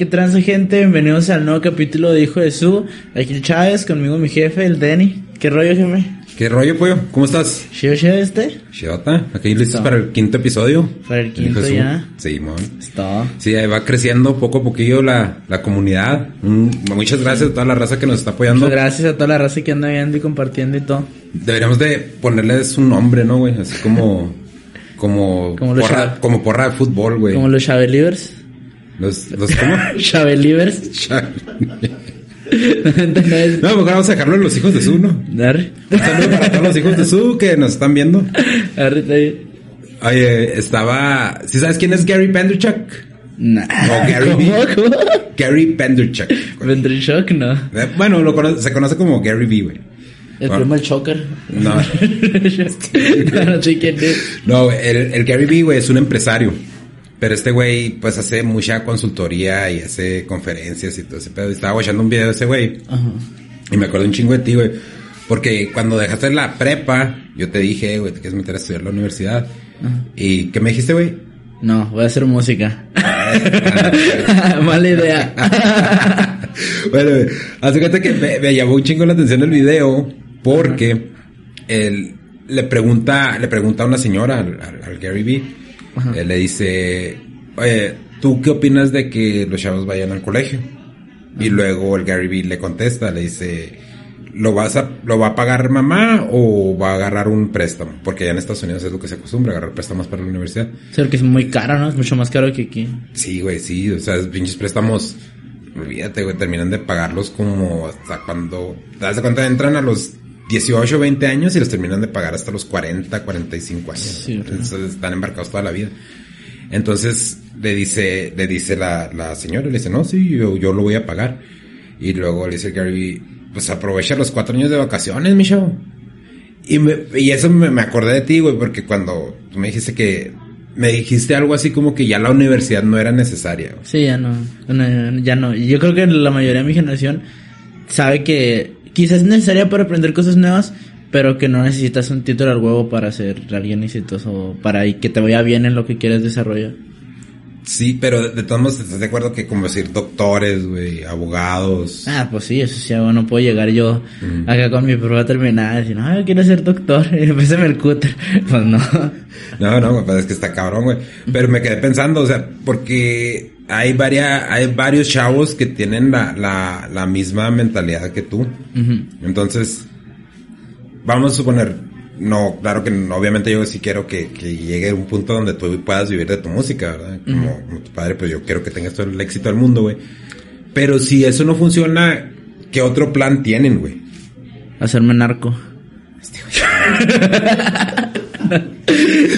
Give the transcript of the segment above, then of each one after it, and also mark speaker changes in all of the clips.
Speaker 1: Qué transa gente, bienvenidos al nuevo capítulo de Hijo de Su. Aquí Chávez, conmigo mi jefe, el Denny. ¿Qué rollo, jefe?
Speaker 2: ¿Qué rollo, pollo? ¿Cómo estás?
Speaker 1: ¿Chido, chido este?
Speaker 2: Chidota, aquí listos para el quinto episodio.
Speaker 1: Para el quinto
Speaker 2: Jesús.
Speaker 1: ya.
Speaker 2: Sí, mon.
Speaker 1: Está.
Speaker 2: Sí, ahí va creciendo poco a poquillo la, la comunidad. Mm, muchas gracias a toda la raza que nos está apoyando.
Speaker 1: Muchas gracias a toda la raza que anda viendo y compartiendo y todo.
Speaker 2: Deberíamos de ponerles un nombre, ¿no, güey? Así como... Como,
Speaker 1: Como
Speaker 2: porra,
Speaker 1: Chava-
Speaker 2: como porra de fútbol, güey.
Speaker 1: Como los Chabelivers.
Speaker 2: Los, los, ¿cómo?
Speaker 1: Chabelivers.
Speaker 2: No, mejor vamos a dejarlo en los hijos de su, ¿no?
Speaker 1: Arre.
Speaker 2: Un saludo para todos los hijos de su que nos están viendo.
Speaker 1: Arre, está bien.
Speaker 2: Oye, estaba... ¿Sí sabes quién es Gary Penderchuk?
Speaker 1: Nah.
Speaker 2: No, Gary
Speaker 1: ¿Cómo? ¿Cómo?
Speaker 2: Gary Penderchuk.
Speaker 1: Ventriloquio, no.
Speaker 2: Bueno, lo cono- se conoce como Gary Vee, güey.
Speaker 1: El
Speaker 2: Bueno.
Speaker 1: primo del Choker.
Speaker 2: No.
Speaker 1: no, no sé quién es.
Speaker 2: No, el, el Gary Vee, güey, es un empresario. Pero este güey, pues hace mucha consultoría y hace conferencias y todo ese pedo. Y Estaba watchando un video de ese güey.
Speaker 1: Ajá.
Speaker 2: Y me acuerdo un chingo de ti, güey. Porque cuando dejaste la prepa, yo te dije, güey, te quieres meter a estudiar la universidad. ¿Y qué me dijiste, güey?
Speaker 1: No, voy a hacer música. Mala idea.
Speaker 2: bueno, güey, haz de cuenta que me, me llamó un chingo la atención el video porque él le pregunta, le pregunta a una señora, al, al- al Gary Vee,
Speaker 1: Ajá.
Speaker 2: él le dice, oye, ¿tú qué opinas de que los chavos vayan al colegio? Y luego el Gary Vee le contesta, le dice, ¿lo vas a, lo va a pagar mamá o va a agarrar un préstamo? Porque allá en Estados Unidos es lo que se acostumbra, agarrar préstamos para la universidad.
Speaker 1: Sé que es muy caro, ¿no? Es mucho más caro que aquí.
Speaker 2: Sí, güey, sí, o sea, pinches préstamos, olvídate, güey, terminan de pagarlos como hasta cuando, te das cuenta, entran a los 18, 20 años y los terminan de pagar hasta los 40, 45 años.
Speaker 1: Sí.
Speaker 2: Entonces están embarcados toda la vida. Entonces le dice, le dice la, la señora, le dice, no, sí, yo, yo lo voy a pagar. Y luego le dice Gary, pues aprovecha los cuatro años de vacaciones, mi chavo. Y, me, y eso me, me acordé de ti, güey, porque cuando tú me dijiste que, me dijiste algo así como que ya la universidad no era necesaria. güey.
Speaker 1: Sí, ya no, no, Ya no. Y Yo creo que la mayoría de mi generación sabe que quizás es necesaria para aprender cosas nuevas, pero que no necesitas un título al huevo para ser alguien exitoso para que te vaya bien en lo que quieres desarrollar.
Speaker 2: Sí, pero de todos modos estás de acuerdo que como decir doctores, güey, abogados.
Speaker 1: Ah, pues sí, eso sí, hago. no puedo llegar yo acá con mi prueba terminada y decir, no, yo quiero ser doctor, y empecé el cúter. Pues no.
Speaker 2: No, no, pues es que está cabrón, güey. Pero me quedé pensando, o sea, porque hay varias, hay varios chavos que tienen la, la, la misma mentalidad que tú. Entonces, vamos a suponer, no, claro que obviamente yo sí quiero que, que llegue un punto donde tú puedas vivir de tu música, ¿verdad? Como, como tu padre, pues yo quiero que tengas todo el éxito del mundo, güey. Pero si eso no funciona, ¿qué otro plan tienen, güey?
Speaker 1: Hacerme narco.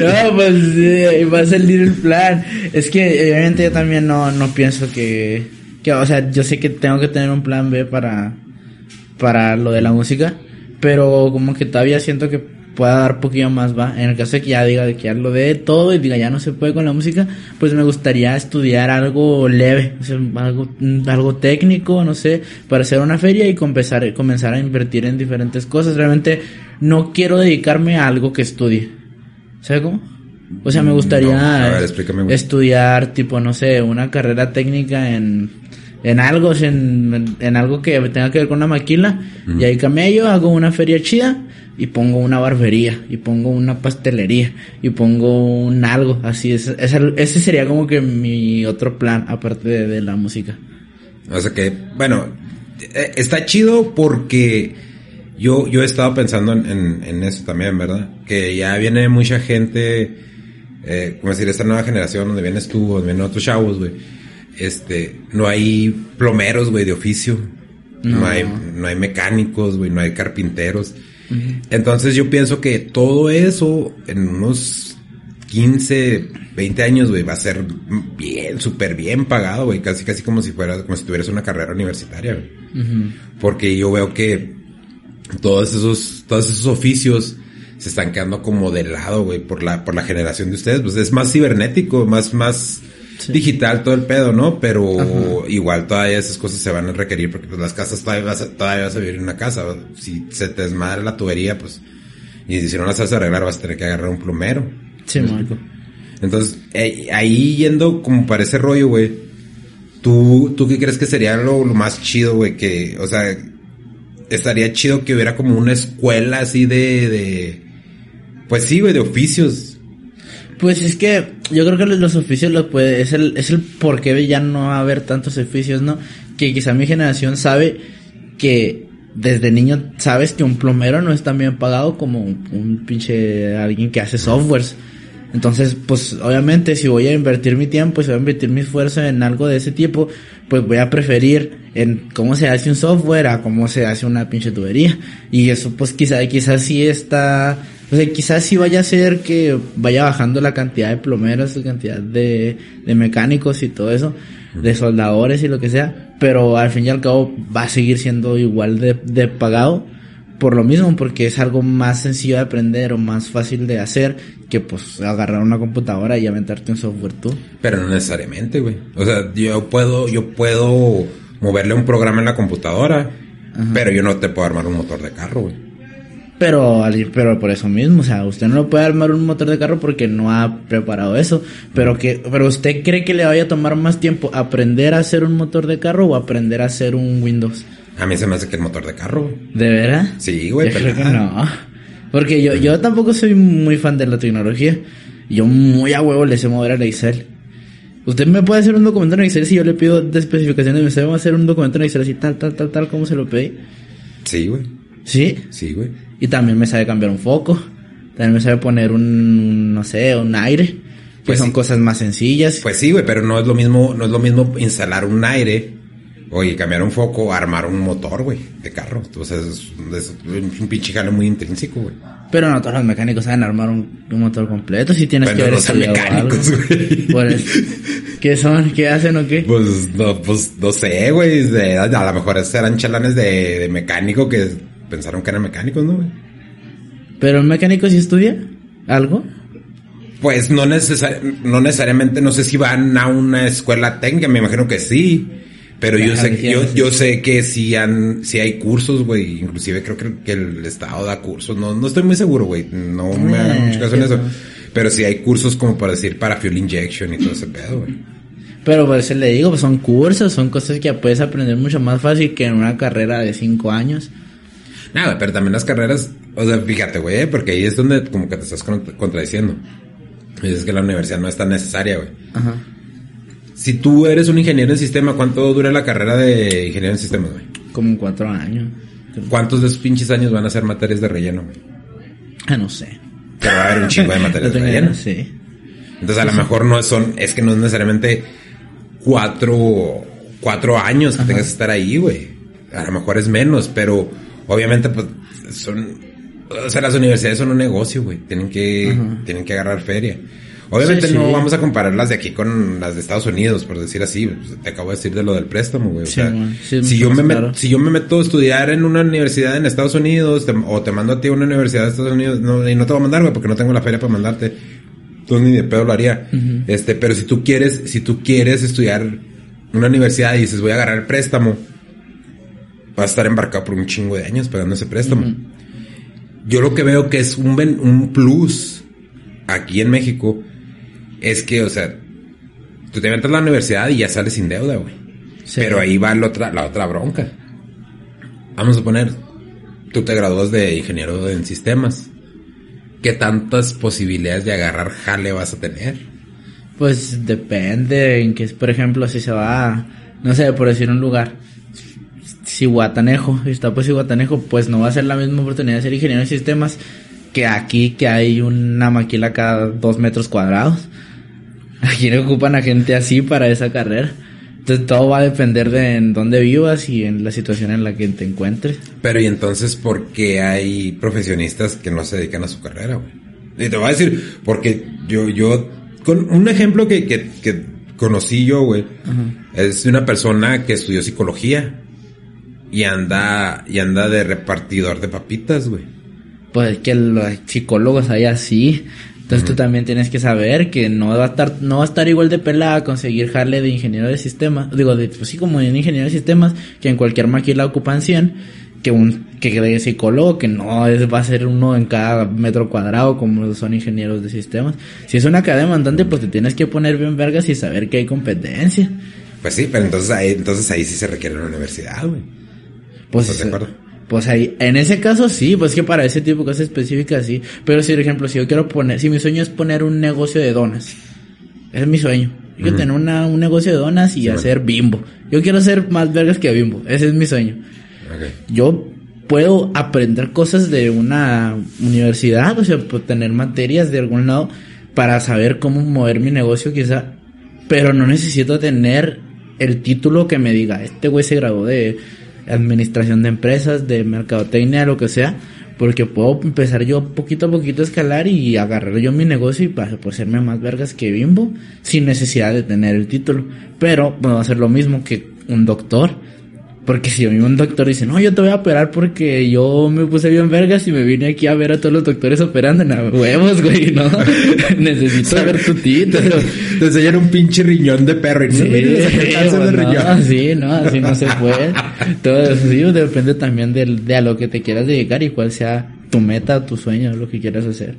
Speaker 1: no, pues sí, va a salir el plan. Es que obviamente yo también no, no pienso que, que, o sea, yo sé que tengo que tener un plan B para, para lo de la música, pero como que todavía siento que pueda dar poquillo más, va. En el caso de que ya diga que ya lo de todo y diga ya no se puede con la música, pues me gustaría estudiar algo leve, o sea, algo, algo técnico, no sé, para hacer una feria y comenzar, comenzar a invertir en diferentes cosas. Realmente no quiero dedicarme a algo que estudie. ¿Sabes cómo? O sea, me gustaría
Speaker 2: No, ver,
Speaker 1: estudiar, tipo, no sé, una carrera técnica en, en algo, en, en algo que tenga que ver con una maquila. Y ahí camello, hago una feria chida y pongo una barbería, y pongo una pastelería, y pongo un algo, así. Es, es ese sería como que mi otro plan, aparte de, de la música.
Speaker 2: O sea que, bueno, eh, está chido porque yo, yo he estado pensando en, en, en eso también, ¿verdad? Que ya viene mucha gente, eh, como decir, esta nueva generación donde vienes tú, donde vienen otros chavos, güey. Este, no hay plomeros, güey, de oficio. No,
Speaker 1: No.
Speaker 2: hay, no hay mecánicos, güey, no hay carpinteros. Entonces yo pienso que todo eso en unos 15, 20 años, güey, va a ser bien, súper bien pagado, güey. Casi, casi como si fuera, como si tuvieras una carrera universitaria, güey. Porque yo veo que todos esos, todos esos oficios se están quedando como de lado, güey, por la, por la generación de ustedes. Pues es más cibernético, más, más digital todo el pedo, ¿no? Pero igual todavía esas cosas se van a requerir porque pues las casas todavía vas a, todavía vas a vivir en una casa. Si se te desmadra la tubería, pues, y si no la sabes arreglar vas a tener que agarrar un plumero.
Speaker 1: Sí, Marco.
Speaker 2: Entonces, eh, ahí yendo como para ese rollo, güey, ¿tú, ¿tú qué crees que sería lo, lo más chido, güey? Que, o sea, estaría chido que hubiera como una escuela así de, de pues sí, güey, de oficios.
Speaker 1: Pues es que yo creo que los oficios lo puede, es el, es el por qué ya no va a haber tantos oficios, ¿no? Que quizá mi generación sabe que desde niño sabes que un plomero no es tan bien pagado como un, un pinche alguien que hace softwares. Entonces, pues obviamente si voy a invertir mi tiempo, si voy a invertir mi esfuerzo en algo de ese tipo, pues voy a preferir en cómo se hace un software a cómo se hace una pinche tubería. Y eso pues quizá, quizás sí está, o sea, quizás sí vaya a ser que vaya bajando la cantidad de plomeros, la cantidad de, de mecánicos y todo eso, de soldadores y lo que sea, pero al fin y al cabo va a seguir siendo igual de, de pagado por lo mismo, porque es algo más sencillo de aprender o más fácil de hacer que pues agarrar una computadora y aventarte un software tú.
Speaker 2: Pero no necesariamente, güey. O sea, yo puedo, yo puedo moverle un programa en la computadora, pero yo no te puedo armar un motor de carro, güey.
Speaker 1: Pero, pero por eso mismo, o sea, usted no lo puede armar un motor de carro porque no ha preparado eso. Pero que, pero usted cree que le vaya a tomar más tiempo aprender a hacer un motor de carro o aprender a hacer un Windows.
Speaker 2: A mí se me hace que el motor de carro.
Speaker 1: ¿De verdad?
Speaker 2: Sí, güey,
Speaker 1: Yo creo que no. Porque yo, yo tampoco soy muy fan de la tecnología. Yo muy a huevo le sé mover a Excel. Usted me puede hacer un documento en Excel si yo le pido de especificaciones. Me sabe hacer un documento en Excel así, tal, tal, tal, tal, como se lo pedí.
Speaker 2: Sí, güey.
Speaker 1: ¿Sí?
Speaker 2: Sí, güey.
Speaker 1: Y también me sabe cambiar un foco. También me sabe poner un, no sé, un aire. Que
Speaker 2: Pues
Speaker 1: son
Speaker 2: sí.
Speaker 1: cosas más sencillas.
Speaker 2: Pues sí, güey, pero no es lo mismo, no es lo mismo instalar un aire, oye, cambiar un foco, armar un motor, güey, de carro. Sea, es, es un pinche jale muy intrínseco, güey.
Speaker 1: Pero no todos los mecánicos saben armar un, un motor completo. Si tienes
Speaker 2: Bueno,
Speaker 1: que
Speaker 2: no son mecánicos, güey.
Speaker 1: ¿Qué son? ¿Qué hacen o qué?
Speaker 2: Pues no, pues no sé, güey. A lo mejor eran chalanes de, de mecánico que pensaron que eran mecánicos, ¿no, güey?
Speaker 1: ¿Pero el mecánico sí estudia algo?
Speaker 2: Pues no, necesar- no necesariamente, no sé si van a una escuela técnica, me imagino que sí. Pero yo sé, yo, yo sé que sí, han, sí hay cursos, güey. Inclusive creo que, que el Estado da cursos. No, no estoy muy seguro, güey. No me hagan
Speaker 1: Eh,
Speaker 2: mucho caso en eso.
Speaker 1: no.
Speaker 2: Pero sí hay cursos como para decir para fuel injection y todo ese pedo, güey.
Speaker 1: Pero por eso le digo, pues son cursos, son cosas que puedes aprender mucho más fácil que en una carrera de cinco años.
Speaker 2: Nada, pero también las carreras, o sea, fíjate, güey, porque ahí es donde como que te estás con- contradiciendo. Dices que la universidad no es tan necesaria, güey.
Speaker 1: Ajá.
Speaker 2: Si tú eres un ingeniero en sistema, ¿cuánto dura la carrera de ingeniero en sistemas, güey?
Speaker 1: Como cuatro años.
Speaker 2: ¿Cuántos de esos pinches años van a ser materias de relleno, güey?
Speaker 1: Ah, no sé.
Speaker 2: Pero va a haber un chingo de materias de relleno.
Speaker 1: sí.
Speaker 2: Entonces a lo mejor no son, es que no es necesariamente cuatro, cuatro años que tengas que estar ahí, güey. A lo mejor es menos, pero obviamente pues son, o sea, las universidades son un negocio, güey. Tienen que, tienen que agarrar feria. Obviamente
Speaker 1: Sí,
Speaker 2: no vamos a comparar las de aquí con las de Estados Unidos, por decir así. Te acabo de decir de lo del préstamo, güey. O sea.
Speaker 1: Sí,
Speaker 2: si, yo me
Speaker 1: más
Speaker 2: met-
Speaker 1: caro.
Speaker 2: si yo me meto a estudiar en una universidad en Estados Unidos, te- o te mando a ti a una universidad de Estados Unidos, no, y no te voy a mandar, güey, porque no tengo la feria para mandarte. Entonces ni de pedo lo haría. Este, pero si tú quieres, si tú quieres estudiar una universidad y dices voy a agarrar el préstamo, vas a estar embarcado por un chingo de años pagando ese préstamo. Yo lo que veo que es un, un plus aquí en México es que, o sea, tú te metes a la universidad y ya sales sin deuda, güey.
Speaker 1: Sí.
Speaker 2: Pero ahí va la otra, la otra bronca. Vamos a poner, tú te gradúas de ingeniero en sistemas. ¿Qué tantas posibilidades de agarrar jale vas a tener?
Speaker 1: Pues depende en que, por ejemplo, si se va, a, no sé, por decir un lugar, si Guatanejo, si está pues Guatanejo, pues no va a ser la misma oportunidad de ser ingeniero de sistemas que aquí, que hay una maquila cada dos metros cuadrados. Aquí le ocupan a gente así para esa carrera. Entonces todo va a depender de en dónde vivas y en la situación en la que te encuentres.
Speaker 2: Pero y entonces, ¿por qué hay profesionistas que no se dedican a su carrera, güey? Y te voy a decir, porque yo, yo, con un ejemplo que, que, que conocí yo, güey, es una persona que estudió psicología y anda, y anda de repartidor de papitas, güey.
Speaker 1: pues que los psicólogos hay así. Entonces tú también tienes que saber que no va a estar, no va a estar igual de pelada conseguir jale de ingeniero de sistemas, digo, de, pues sí, como de ingeniero de sistemas, que en cualquier maquila ocupan 100, que un, que de psicólogo, que no es, va a ser uno en cada metro cuadrado como son ingenieros de sistemas. Si es una cadena demandante, pues te tienes que poner bien vergas y saber que hay competencia.
Speaker 2: Pues sí, pero entonces ahí, entonces ahí sí se requiere una universidad, güey.
Speaker 1: Pues,
Speaker 2: ¿Estás de acuerdo?
Speaker 1: Pues ahí, en ese caso sí, pues que para ese tipo de cosas específicas sí. Pero si, por ejemplo, si yo quiero poner, si mi sueño es poner un negocio de donas, ese es mi sueño. Yo quiero tener una, un negocio de donas y hacer bimbo. Yo quiero ser más vergas que bimbo, ese es mi sueño. Yo puedo aprender cosas de una universidad, o sea, puedo tener materias de algún lado para saber cómo mover mi negocio quizá, pero no necesito tener el título que me diga, este güey se graduó de administración de empresas, de mercadotecnia, lo que sea, porque puedo empezar yo poquito a poquito a escalar y agarrar yo mi negocio y para por más vergas que Bimbo, sin necesidad de tener el título. Pero puedo hacer lo mismo que un doctor. Porque si a mí un doctor dice, no, yo te voy a operar porque yo me puse bien vergas y me vine aquí a ver a todos los doctores operando en huevos, güey, ¿no? Necesito ver tu título.
Speaker 2: Te enseñan un pinche riñón de perro y no
Speaker 1: Sí, pues, no,
Speaker 2: riñón.
Speaker 1: sí, no, así no se puede. Todo eso sí, depende también de, a lo que te quieras dedicar y cuál sea tu meta, tu sueño, lo que quieras hacer.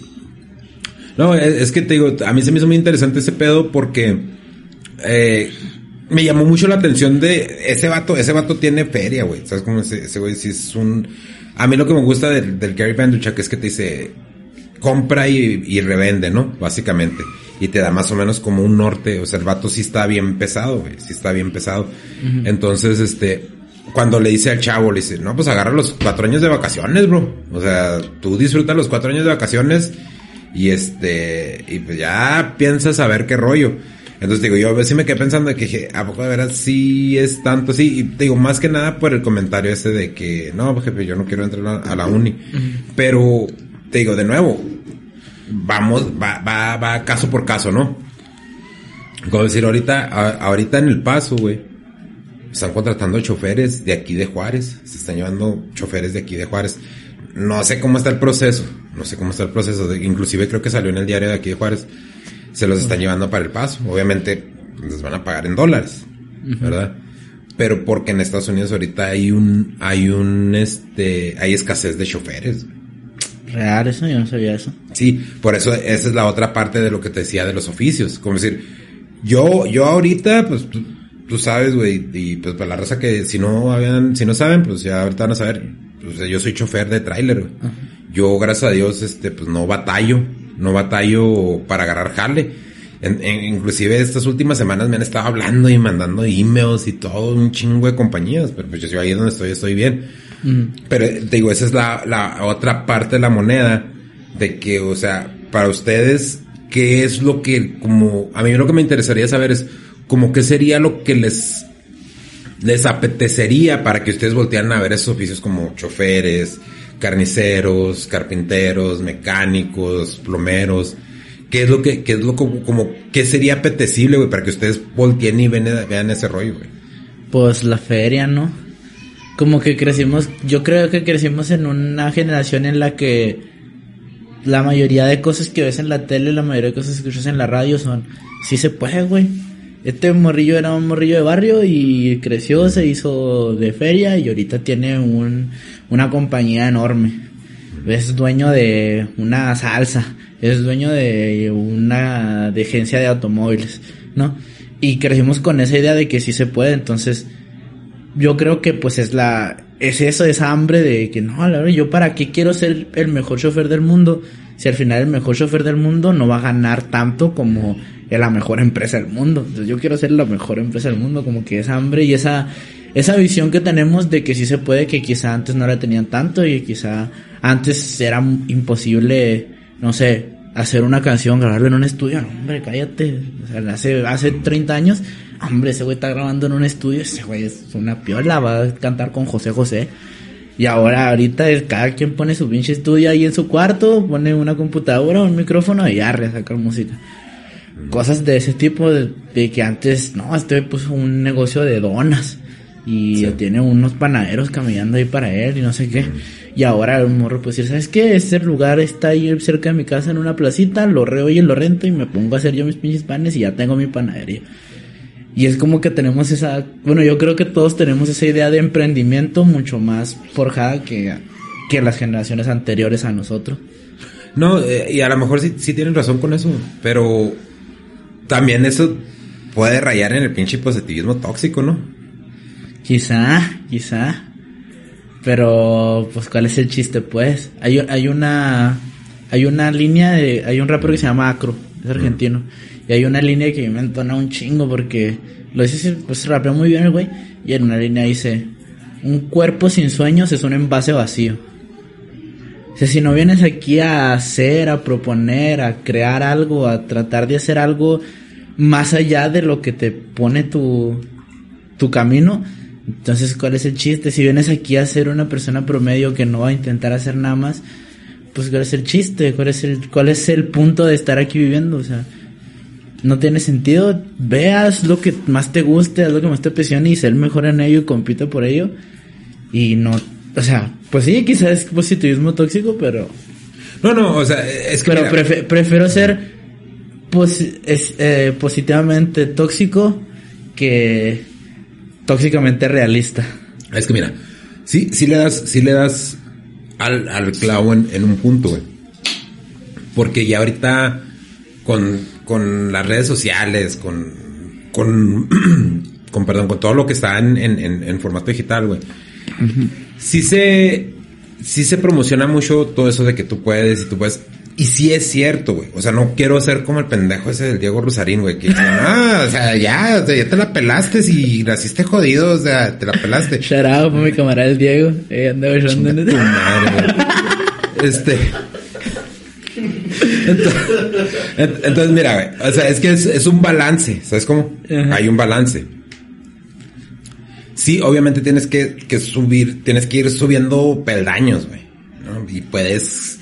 Speaker 2: No, es, es que te digo, a mí se me hizo muy interesante ese pedo porque eh, me llamó mucho la atención de ese vato, ese vato tiene feria, güey. ¿Sabes cómo ese, ese güey sí es un... A mí lo que me gusta del, del Gary Vaynerchuk es que te dice, compra y, y revende, ¿no? Básicamente. Y te da más o menos como un norte. O sea, el vato sí está bien pesado, güey. Sí está bien pesado. Entonces, este, cuando le dice al chavo, le dice, no, pues agarra los cuatro años de vacaciones, bro. O sea, tú disfruta los cuatro años de vacaciones y este, y pues ya piensas a ver qué rollo. Entonces digo, yo a veces me quedé pensando que dije, ¿a poco de veras sí es tanto así? Y te digo, más que nada por el comentario ese de que, no, pues, jefe, yo no quiero entrar a, la uni. Pero, te digo, de nuevo, vamos, va, va, va caso por caso, ¿no? Como decir, ahorita, a- ahorita en el paso, güey, están contratando choferes de aquí de Juárez, se están llevando choferes de aquí de Juárez. No sé cómo está el proceso, no sé cómo está el proceso, de- inclusive creo que salió en el diario de aquí de Juárez, se los están llevando para el paso, obviamente les van a pagar en dólares, ¿verdad? Pero porque en Estados Unidos ahorita hay un, hay un, este, hay escasez de choferes.
Speaker 1: Real, eso yo no sabía eso.
Speaker 2: Sí, por eso esa es la otra parte de lo que te decía de los oficios. Como decir, yo, yo ahorita, pues tú, tú sabes, güey, y pues para la raza que si no habían, si no saben, pues ya ahorita van a saber. Pues yo soy chofer de tráiler, güey. Yo, gracias a Dios, este, pues no batallo, no batallo para agarrar jale. En- en- inclusive estas últimas semanas me han estado hablando y mandando emails y todo un chingo de compañías, pero pues yo ahí donde estoy, estoy bien. Pero eh, te digo, esa es la, la otra parte de la moneda de que, o sea, para ustedes, ¿qué es lo que, como, a mí lo que me interesaría saber es, como qué sería lo que les, les apetecería para que ustedes voltearan a ver esos oficios como choferes, carniceros, carpinteros, mecánicos, plomeros. ¿Qué es lo que, qué es lo como, qué sería apetecible, güey, para que ustedes volteen y vean ese rollo, güey?
Speaker 1: Pues la feria, ¿no? Como que crecimos, yo creo que crecimos en una generación en la que la mayoría de cosas que ves en la tele, la mayoría de cosas que escuchas en la radio son, sí se puede, güey. Este morrillo era un morrillo de barrio y creció, se hizo de feria y ahorita tiene un, una compañía enorme. Es dueño de una salsa, es dueño de una de agencia de automóviles, ¿no? Y crecimos con esa idea de que sí se puede, entonces yo creo que pues es la es eso esa hambre de que no la verdad yo para qué quiero ser el mejor chofer del mundo si al final el mejor chofer del mundo no va a ganar tanto como la mejor empresa del mundo yo quiero ser la mejor empresa del mundo como que esa hambre y esa esa visión que tenemos de que sí se puede que quizá antes no la tenían tanto y quizá antes era imposible no sé hacer una canción grabarla en un estudio no, hombre cállate o sea hace hace 30 años Hombre, ese güey está grabando en un estudio, ese güey es una piola, va a cantar con José José. Y ahora, ahorita, es- cada quien pone su pinche estudio ahí en su cuarto, pone una computadora, un micrófono y arre a música. Cosas de ese tipo, de, de que antes, no, este puso un negocio de donas. Y tiene unos panaderos caminando ahí para él y no sé qué. Y ahora un morro puede decir, ¿sabes qué? Este lugar está ahí cerca de mi casa en una placita, lo reo y lo rento y me pongo a hacer yo mis pinches panes y ya tengo mi panadería. Y es como que tenemos esa, bueno, yo creo que todos tenemos esa idea de emprendimiento mucho más forjada que, que las generaciones anteriores a nosotros.
Speaker 2: No, eh, y a lo mejor sí, sí tienen razón con eso, pero también eso puede rayar en el pinche positivismo tóxico, ¿no?
Speaker 1: Quizá, quizá. Pero, pues, ¿cuál es el chiste, pues? Hay, hay una, hay una línea de, hay un rapero que se llama Acro, es argentino. Y hay una línea que me entona un chingo porque lo dice, pues rapea muy bien el güey. Y en una línea dice, un cuerpo sin sueños es un envase vacío. O sea, si no vienes aquí a hacer, a proponer, a crear algo, a tratar de hacer algo más allá de lo que te pone tu, tu camino, entonces ¿cuál es el chiste? Si vienes aquí a ser una persona promedio que no va a intentar hacer nada más, pues ¿cuál es el chiste? ¿Cuál es el, cuál es el punto de estar aquí viviendo? O sea, no tiene sentido. Veas lo que más te guste, haz lo que más te apasione y sé el mejor en ello y compite por ello. Y no, o sea, pues sí, quizás es positivismo tóxico, pero...
Speaker 2: No, no, o sea, es que...
Speaker 1: Pero prefiero ser es, eh, positivamente tóxico que tóxicamente realista.
Speaker 2: Es que mira, sí, sí le das, sí le das al, al clavo en, en un punto, güey. Porque ya ahorita con con las redes sociales, con, con, con perdón, con todo lo que está en, en, en formato digital, güey. Sí se, sí se promociona mucho todo eso de que tú puedes y tú puedes. Y sí es cierto, güey. O sea, no quiero ser como el pendejo ese del Diego Rosarín, güey. Que ah, o sea, ya, ya te la pelaste y naciste jodido, o sea, te la pelaste.
Speaker 1: Shout out mi camarada el Diego. Eh, andaba llorando. Tu madre,
Speaker 2: Este. Entonces, mira, o sea, es que es, un balance, ¿sabes cómo? Hay un balance. Sí, obviamente tienes que, subir, tienes que ir subiendo peldaños, güey. Y puedes,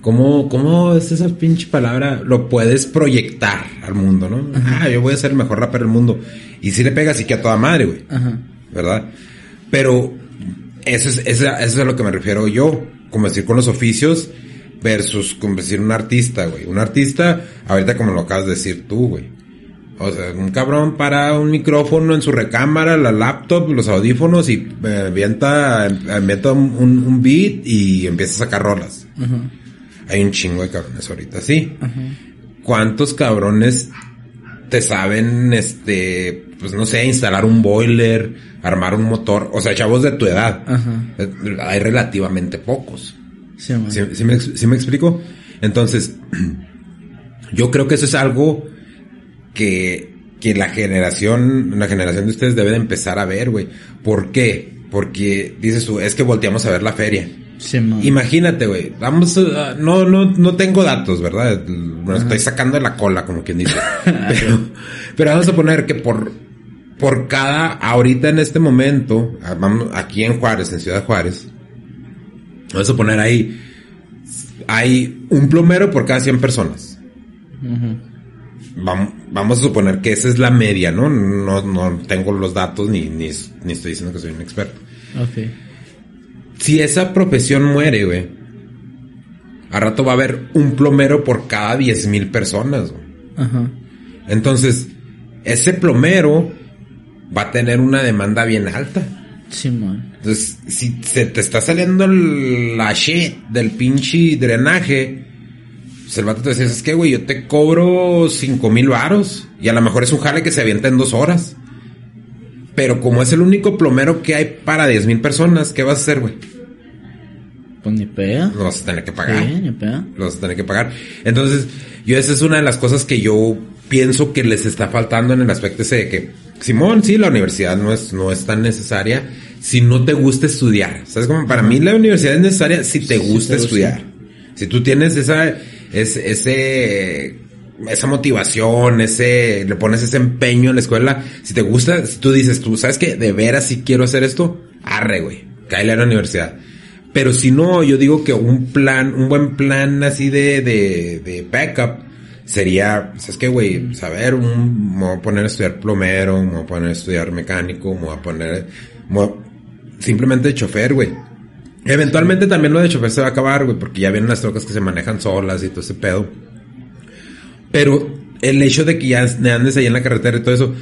Speaker 2: ¿cómo, ¿cómo es esa pinche palabra? Lo puedes proyectar al mundo, ¿no? Ah, yo voy a ser el mejor rapper del mundo. Y si le pegas, sí que a toda madre, güey. ¿Verdad? Pero eso es, eso es a lo que me refiero yo. Como decir, con los oficios, versus, como decir, un artista, güey. Un artista, ahorita como lo acabas de decir tú, güey. O sea, un cabrón para un micrófono en su recámara, la laptop, los audífonos y eh, avienta, un, beat y empieza a sacar rolas. Hay un chingo de cabrones ahorita, sí. ¿Cuántos cabrones te saben, este, pues no sé, instalar un boiler, armar un motor? O sea, chavos de tu edad. Eh, hay relativamente pocos. Sí, me, explico? Entonces, yo creo que eso es algo que, que la generación, la generación de ustedes debe de empezar a ver, güey. ¿Por qué? Porque dices tú, es que volteamos a ver la feria. Imagínate, güey. Vamos, no, no, no tengo datos, ¿verdad? Me estoy sacando de la cola, como quien dice. pero, pero vamos a poner que por, por cada, ahorita en este momento, vamos, aquí en Juárez, en Ciudad Juárez, Vamos a poner ahí, hay un plomero por cada 100 personas. Vamos, a suponer que esa es la media, ¿no? No, no tengo los datos ni, ni, estoy diciendo que soy un experto. Si esa profesión muere, güey, a rato va a haber un plomero por cada 10 mil personas. Entonces, ese plomero va a tener una demanda bien alta. Entonces, si se te está saliendo la shit del pinche drenaje, el vato te dice, es que, güey, yo te cobro cinco mil varos. Y a lo mejor es un jale que se avienta en dos horas. Pero como es el único plomero que hay para diez mil personas, ¿qué vas a hacer, güey?
Speaker 1: Pues ni pega.
Speaker 2: Lo vas a tener que pagar. Sí, ni Lo vas a tener que pagar. Entonces, yo esa es una de las cosas que yo pienso que les está faltando en el aspecto ese de que, Simón, sí, la universidad no es, no es tan necesaria si no te gusta estudiar. ¿Sabes? Como para mí la universidad es necesaria si te gusta estudiar. Si tú tienes esa, ese, ese, esa motivación, ese, le pones ese empeño en la escuela, si te gusta, si tú dices, tú, ¿sabes qué? De veras si quiero hacer esto, arre, güey, cállale a la universidad. Pero si no, yo digo que un plan, un buen plan así de, de, de backup, sería, ¿sabes qué, güey? Saber, un, me voy a poner a estudiar plomero, me voy a poner a estudiar mecánico, me voy a poner simplemente chofer, güey. Eventualmente también lo de chofer se va a acabar, güey, porque ya vienen las trocas que se manejan solas y todo ese pedo. Pero el hecho de que ya andes ahí en la carretera y todo eso,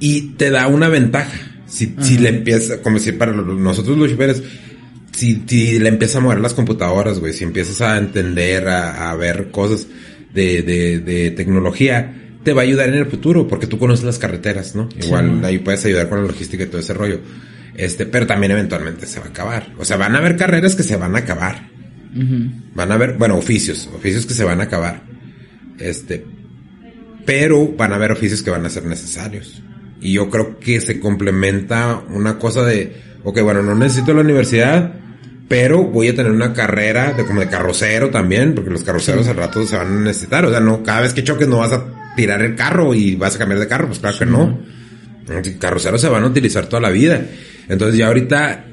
Speaker 2: y te da una ventaja. Si, si le empieza, como si para nosotros los choferes, si, si le empiezas a mover las computadoras, güey, si empiezas a entender, a, a ver cosas de, de, de tecnología, te va a ayudar en el futuro, porque tú conoces las carreteras, ¿no? Igual ahí puedes ayudar con la logística y todo ese rollo. Este, pero también eventualmente se va a acabar. O sea, van a haber carreras que se van a acabar. Van a haber, bueno, oficios, oficios que se van a acabar. Este, pero van a haber oficios que van a ser necesarios. Y yo creo que se complementa una cosa de, ok, bueno, no necesito la universidad, pero voy a tener una carrera de como de carrocero también, porque los carroceros al rato se van a necesitar. O sea, no, cada vez que choques no vas a tirar el carro y vas a cambiar de carro, pues claro que no. Carroceros se van a utilizar toda la vida. Entonces ya ahorita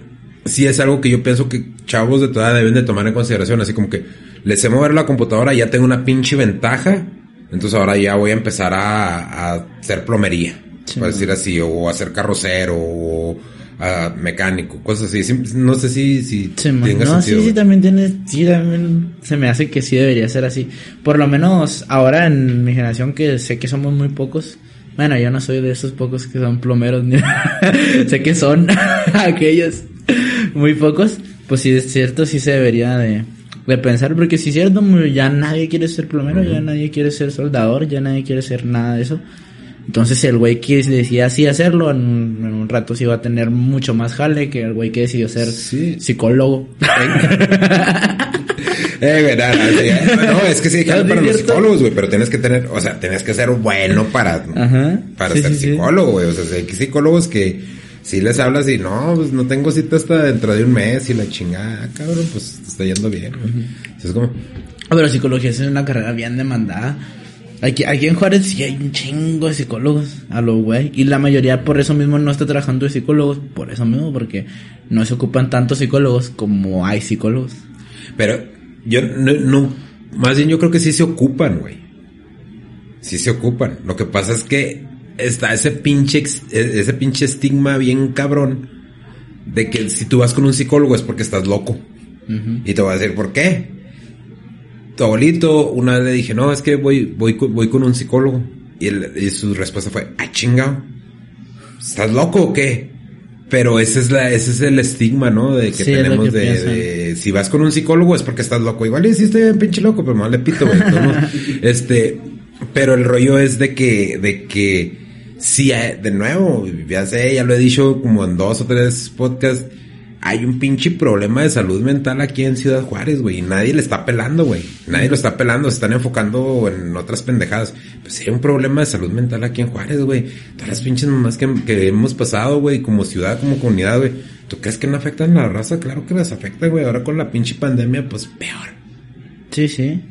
Speaker 2: sí es algo que yo pienso que chavos de toda edad deben de tomar en consideración. Así como que les sé mover la computadora, ya tengo una pinche ventaja. Entonces ahora ya voy a empezar a, a hacer plomería.
Speaker 1: Sí,
Speaker 2: para decir así, o hacer carrocero, o a mecánico, cosas así. Sí, No sé si, si
Speaker 1: Sí, man.
Speaker 2: tenga
Speaker 1: no,
Speaker 2: sentido.
Speaker 1: sí, sí, también tiene, sí, también se me hace que sí debería ser así. Por lo menos ahora en mi generación que sé que somos muy pocos. Bueno, yo no soy de esos pocos que son plomeros, ni- sé que son aquellos muy pocos. Pues sí, es cierto, sí se debería de, de pensar, porque si es cierto, ya nadie quiere ser plomero, ya nadie quiere ser soldador, ya nadie quiere ser nada de eso. Entonces el güey que decía así hacerlo, en, un- en un rato sí va a tener mucho más jale que el güey que decidió ser
Speaker 2: Sí.
Speaker 1: psicólogo.
Speaker 2: Eh, güey, nada, sí, eh. no, es que sí, para los psicólogos, güey, pero tienes que tener, o sea, tienes que ser bueno para,
Speaker 1: Ajá.
Speaker 2: para
Speaker 1: Sí,
Speaker 2: ser
Speaker 1: sí,
Speaker 2: psicólogo, güey. O sea, hay psicólogos que si les hablas y no, pues no tengo cita hasta dentro de un mes y la chingada, ah, cabrón, pues te está yendo bien, güey. Es como,
Speaker 1: Pero psicología es una carrera bien demandada. Aquí, aquí en Juárez sí hay un chingo de psicólogos a lo güey. Y la mayoría por eso mismo no está trabajando de psicólogos. Por eso mismo, porque no se ocupan tantos psicólogos como hay psicólogos.
Speaker 2: pero yo no, no, más bien yo creo que sí se ocupan, güey. Sí se ocupan. Lo que pasa es que está ese pinche, e- ese pinche estigma bien cabrón de que si tú vas con un psicólogo es porque estás loco. Y te voy a decir por qué. Tu abuelito, una vez le dije, no, es que voy, voy, voy con un psicólogo. Y, él- y su respuesta fue, ah, chingado. ¿Estás loco o qué? Pero ese es la, ese es el estigma, ¿no? De que
Speaker 1: Sí,
Speaker 2: tenemos
Speaker 1: que
Speaker 2: de- si vas con un psicólogo es porque estás loco. Igual y sí estoy bien pinche loco, pero más le pito, güey. este, pero el rollo es de que, de que, sí, eh, de nuevo, ya sé, ya lo he dicho como en dos o tres podcasts, hay un pinche problema de salud mental aquí en Ciudad Juárez, güey, y nadie le está pelando, güey. Nadie lo está pelando, se están enfocando en otras pendejadas. Pues sí, hay un problema de salud mental aquí en Juárez, güey. Todas las pinches mamás que, que hemos pasado, güey, como ciudad, como comunidad, güey. ¿Tú crees que no afectan a la raza? Claro que las afecta, güey. Ahora con la pinche pandemia, pues peor.
Speaker 1: Sí, sí.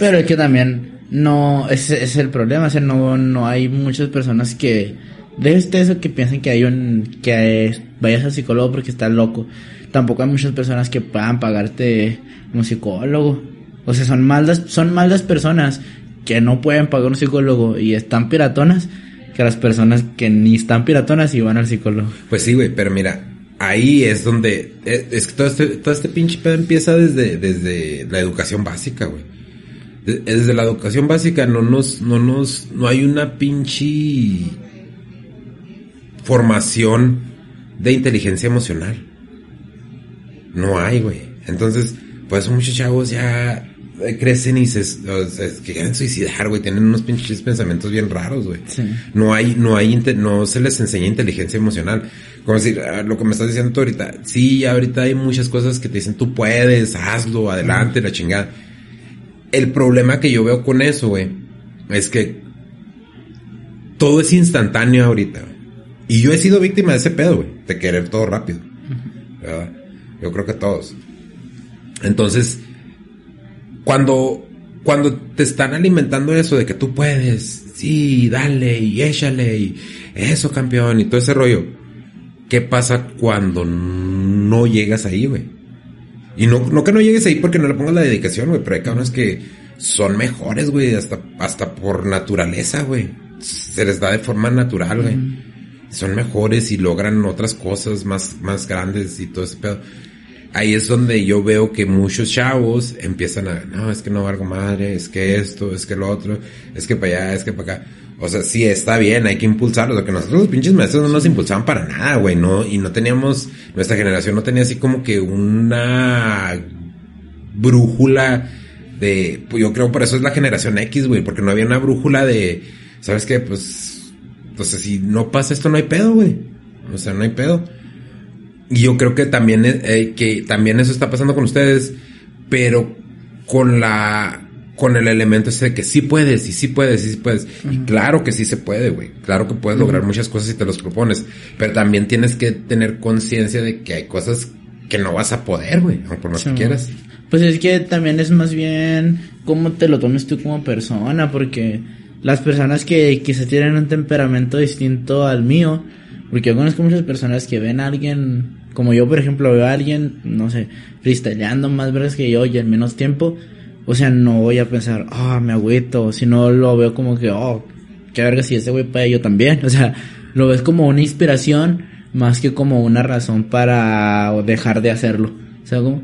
Speaker 1: Pero es que también no, ese, ese es el problema, o sea, no, no hay muchas personas que, de este eso que piensan que hay un, que eh, vayas al psicólogo porque estás loco. Tampoco hay muchas personas que puedan pagarte un psicólogo. O sea, son maldas, son maldas personas que no pueden pagar un psicólogo y están piratonas que las personas que ni están piratonas y van al psicólogo.
Speaker 2: Pues sí, güey, pero mira, ahí es donde es, es que todo este, todo este pinche pedo empieza desde, desde la educación básica, güey. De- Desde la educación básica no nos, no nos, no hay una pinche formación de inteligencia emocional. No hay, güey. Entonces, pues muchos chavos ya eh, crecen y se, quieren suicidar, güey. Tienen unos pinches pensamientos bien raros, güey.
Speaker 1: Sí.
Speaker 2: No hay, no hay, no se les enseña inteligencia emocional. Como decir, ah, lo que me estás diciendo tú ahorita. Sí, ahorita hay muchas cosas que te dicen, tú puedes, hazlo, adelante, la chingada. El problema que yo veo con eso, güey, es que todo es instantáneo ahorita. Y yo he sido víctima de ese pedo, güey, de querer todo rápido. ¿Verdad? Yo creo que todos. Entonces, cuando, cuando te están alimentando eso de que tú puedes, sí, dale y échale y eso campeón y todo ese rollo, ¿qué pasa cuando no llegas ahí, güey? Y no, no que no llegues ahí porque no le pongas la dedicación, güey, pero hay cabrones que son mejores, güey, hasta, hasta por naturaleza, güey. Se les da de forma natural, güey. Son mejores y logran otras cosas más, más grandes y todo ese pedo. Ahí es donde yo veo que muchos chavos empiezan a, no, es que no valgo madre, es que esto, es que lo otro, es que para allá, es que para acá. O sea, sí, está bien, hay que impulsarlo. Lo que nosotros los pinches maestros no nos impulsaban para nada, güey, ¿no? Y no teníamos, nuestra generación no tenía así como que una brújula de, pues yo creo por eso es la generación X, güey, porque no había una brújula de, ¿sabes qué? Pues, entonces si no pasa esto no hay pedo, güey. O sea, no hay pedo. Y yo creo que también, eh, que también eso está pasando con ustedes, pero con la, con el elemento ese de que sí puedes, y sí puedes, y sí puedes. Y claro que sí se puede, güey. Claro que puedes lograr muchas cosas si te los propones. Pero también tienes que tener conciencia de que hay cosas que no vas a poder, güey, aunque por más que quieras.
Speaker 1: Pues es que también es más bien cómo te lo tomes tú como persona, porque las personas que quizás tienen un temperamento distinto al mío, porque yo conozco muchas personas que ven a alguien, como yo por ejemplo veo a alguien, no sé, freestyleando más veces que yo y en menos tiempo, o sea, no voy a pensar, ah, me agüito, sino lo veo como que, oh, qué verga si ese güey puede, yo también, o sea, lo ves como una inspiración más que como una razón para dejar de hacerlo, o sea, como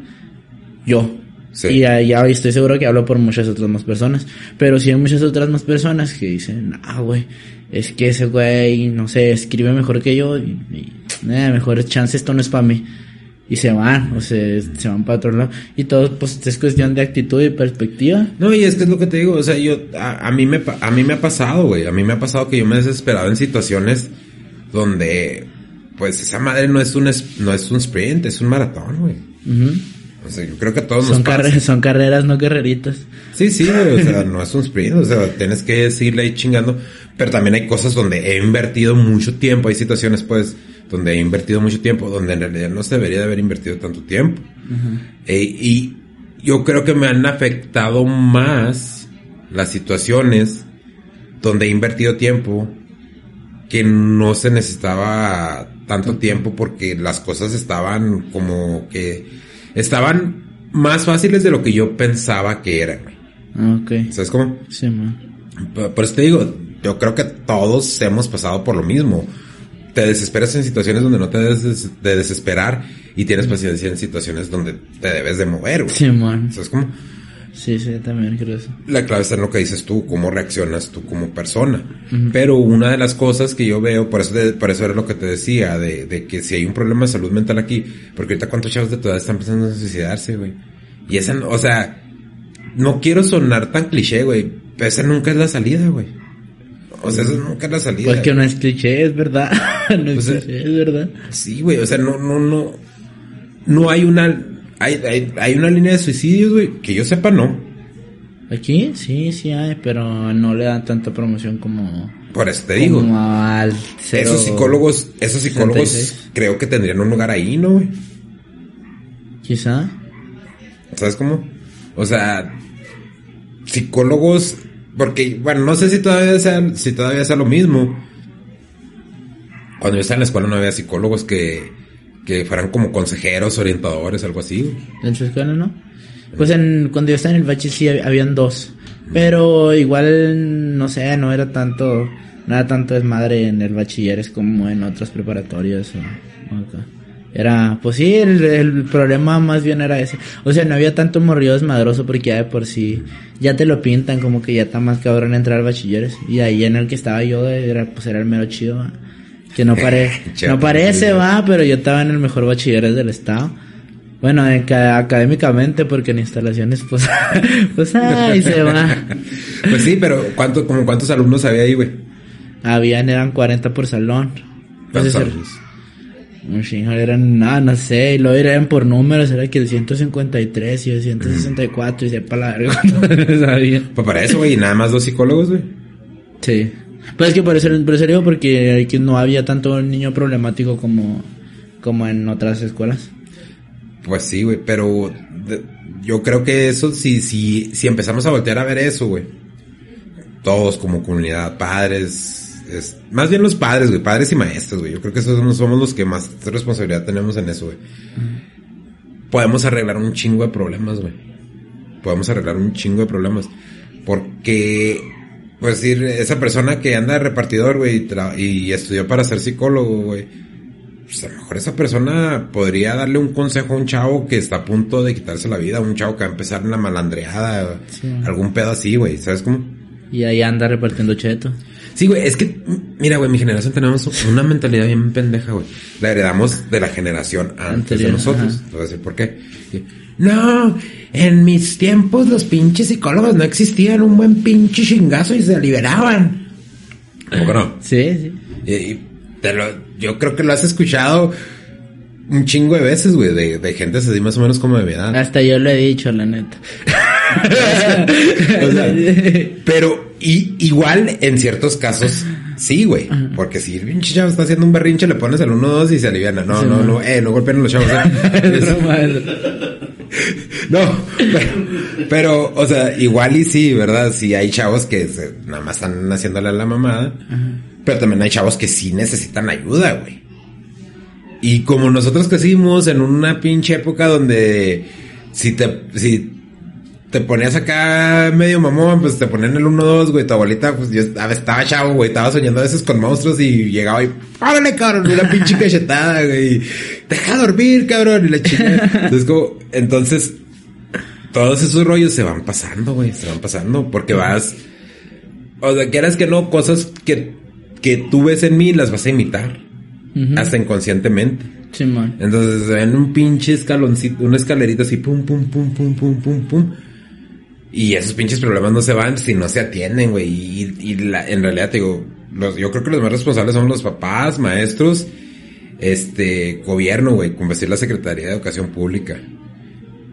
Speaker 1: yo. Y ya, estoy seguro que hablo por muchas otras más personas. Pero sí hay muchas otras más personas que dicen, ah, güey, es que ese güey, no sé, escribe mejor que yo y, y eh, mejor chance esto no es para mí. Y se van, o sea, se van para otro lado. Y todo, pues, es cuestión de actitud y perspectiva.
Speaker 2: No, y es que es lo que te digo, o sea, yo, a, a mí me, a mí me ha pasado, güey, a mí me ha pasado que yo me he desesperado en situaciones donde, pues, esa madre no es un, no es un sprint, es un maratón, güey. O sea, yo creo que a todos
Speaker 1: son
Speaker 2: nos pasa.
Speaker 1: Son carreras, no carreritas.
Speaker 2: Sí, sí, o sea, no es un sprint, o sea, tienes que seguirle ahí chingando. Pero también hay cosas donde he invertido mucho tiempo, hay situaciones, pues, donde he invertido mucho tiempo, donde en realidad no se debería de haber invertido tanto tiempo. Eh, y yo creo que me han afectado más las situaciones donde he invertido tiempo que no se necesitaba tanto tiempo porque las cosas estaban como que estaban más fáciles de lo que yo pensaba que eran.
Speaker 1: Ok.
Speaker 2: ¿Sabes cómo?
Speaker 1: Sí, man.
Speaker 2: Por, por eso te digo, yo creo que todos hemos pasado por lo mismo. Te desesperas en situaciones donde no te debes de desesperar y tienes paciencia en situaciones donde te debes de mover, güey.
Speaker 1: Sí, man.
Speaker 2: ¿Sabes cómo?
Speaker 1: Sí, sí, también creo eso.
Speaker 2: La clave está en lo que dices tú, cómo reaccionas tú como persona. Pero una de las cosas que yo veo, por eso, de- por eso era lo que te decía, de, de que si hay un problema de salud mental aquí, porque ahorita cuántos chavos de tu edad están pensando en suicidarse, güey. Y esa, o sea, no quiero sonar tan cliché, güey, pero esa nunca es la salida, güey. O sea, esa nunca es la salida.
Speaker 1: Pues que no es cliché, es verdad. no es
Speaker 2: O sea,
Speaker 1: cliché, es verdad.
Speaker 2: Sí, güey, o sea, no, no, no, no hay una, hay, hay, hay una línea de suicidios, güey, que yo sepa, no.
Speaker 1: Aquí sí, sí hay, pero no le dan tanta promoción como,
Speaker 2: Por eso te digo.
Speaker 1: al
Speaker 2: Esos psicólogos, esos psicólogos
Speaker 1: 66.
Speaker 2: creo que tendrían un lugar ahí, ¿no, güey?
Speaker 1: Quizá.
Speaker 2: ¿Sabes cómo? O sea, psicólogos, porque, bueno, no sé si todavía sea, si todavía sea lo mismo. Cuando yo estaba en la escuela no había psicólogos que, que fueran como consejeros, orientadores, algo así.
Speaker 1: En su escuela, ¿no? Pues en, cuando yo estaba en el bache sí hab- habían dos. Pero igual, no sé, no era tanto, era tanto desmadre en el bachiller, es como en otras preparatorias o, o acá. Era, pues sí, el, el problema más bien era ese. O sea, no había tanto morrillo desmadroso porque ya de por sí, ya te lo pintan como que ya está más cabrón entrar al bachilleres. Y ahí en el que estaba yo, era, pues era el mero chido. Que no pare, no parece,
Speaker 2: pues,
Speaker 1: va, pero yo estaba en el mejor bachilleres del estado. Bueno, en ca- académicamente, porque en instalaciones, pues, pues ahí se va.
Speaker 2: Pues sí, pero ¿cuánto, como cuántos alumnos había ahí, güey?
Speaker 1: Habían, eran 40 por salón.
Speaker 2: ¿Cuántos
Speaker 1: Entonces,
Speaker 2: alumnos?
Speaker 1: eran, nada, no sé, y luego eran por números, era que el 153 y el 164, y sepa la verga cuánto sabía.
Speaker 2: Pues para eso, güey, y nada más dos psicólogos, güey.
Speaker 1: Sí. Pues es que por eso, digo, porque aquí no había tanto niño problemático como, como en otras escuelas.
Speaker 2: Pues sí, güey, pero yo creo que eso, si, si, si empezamos a voltear a ver eso, güey, todos como comunidad, padres, es, más bien los padres, güey, padres y maestros, güey, yo creo que esos somos- somos los que más responsabilidad tenemos en eso, güey. Podemos arreglar un chingo de problemas, güey. Podemos arreglar un chingo de problemas. Porque pues decir, esa persona que anda de repartidor, güey, y, y estudió para ser psicólogo, güey. Pues a lo mejor esa persona podría darle un consejo a un chavo que está a punto de quitarse la vida, un chavo que va a empezar en la malandreada,
Speaker 1: Sí.
Speaker 2: algún pedo así, güey, ¿sabes cómo?
Speaker 1: Y ahí anda repartiendo cheto.
Speaker 2: Sí, güey, es que, mira, güey, mi generación tenemos una mentalidad bien pendeja, güey. La heredamos de la generación antes
Speaker 1: Anterior,
Speaker 2: de nosotros.
Speaker 1: ajá.
Speaker 2: Te voy a decir por qué. No, en mis tiempos los pinches psicólogos no existían un buen pinche chingazo y se liberaban. ¿Cómo que no?
Speaker 1: Sí, sí.
Speaker 2: Y, y te lo, yo creo que lo has escuchado un chingo de veces, güey, de, de gente así más o menos como de mi edad.
Speaker 1: Hasta yo lo he dicho, la neta.
Speaker 2: O sea, pero y, igual en ciertos casos sí, güey. Porque si el pinche chavo está haciendo un berrinche, le pones el 1-2 y se aliviana. No,
Speaker 1: Sí,
Speaker 2: no,
Speaker 1: man.
Speaker 2: no, eh, no golpeen a los chavos. eh. No, pero, pero, o sea, igual y sí, ¿verdad? Sí hay chavos que se- nada más están haciéndole a la mamada. Pero también hay chavos que sí necesitan ayuda, güey. Y como nosotros crecimos en una pinche época donde si te, si te ponías acá medio mamón, pues te ponían el 1-2, güey. Tu abuelita, pues yo estaba, estaba chavo, güey. Estaba soñando a veces con monstruos y llegaba y, ¡Órale, cabrón! Una pinche cachetada, güey. Deja dormir, cabrón. Y la chica. Entonces, como, entonces, todos esos rollos se van pasando, güey. Se van pasando porque vas, o sea, quieras que no, cosas que, que tú ves en mí las vas a imitar.
Speaker 1: Ujú.
Speaker 2: Hasta inconscientemente.
Speaker 1: Simón.
Speaker 2: Entonces se ven un pinche escaloncito, una escalerita así, pum, pum, pum, pum, pum, pum, pum. Y esos pinches problemas no se van si no se atienden, güey. Y, y la- en realidad, te digo, los, yo creo que los más responsables son los papás, maestros, este, gobierno, güey, con vestir la Secretaría de Educación Pública.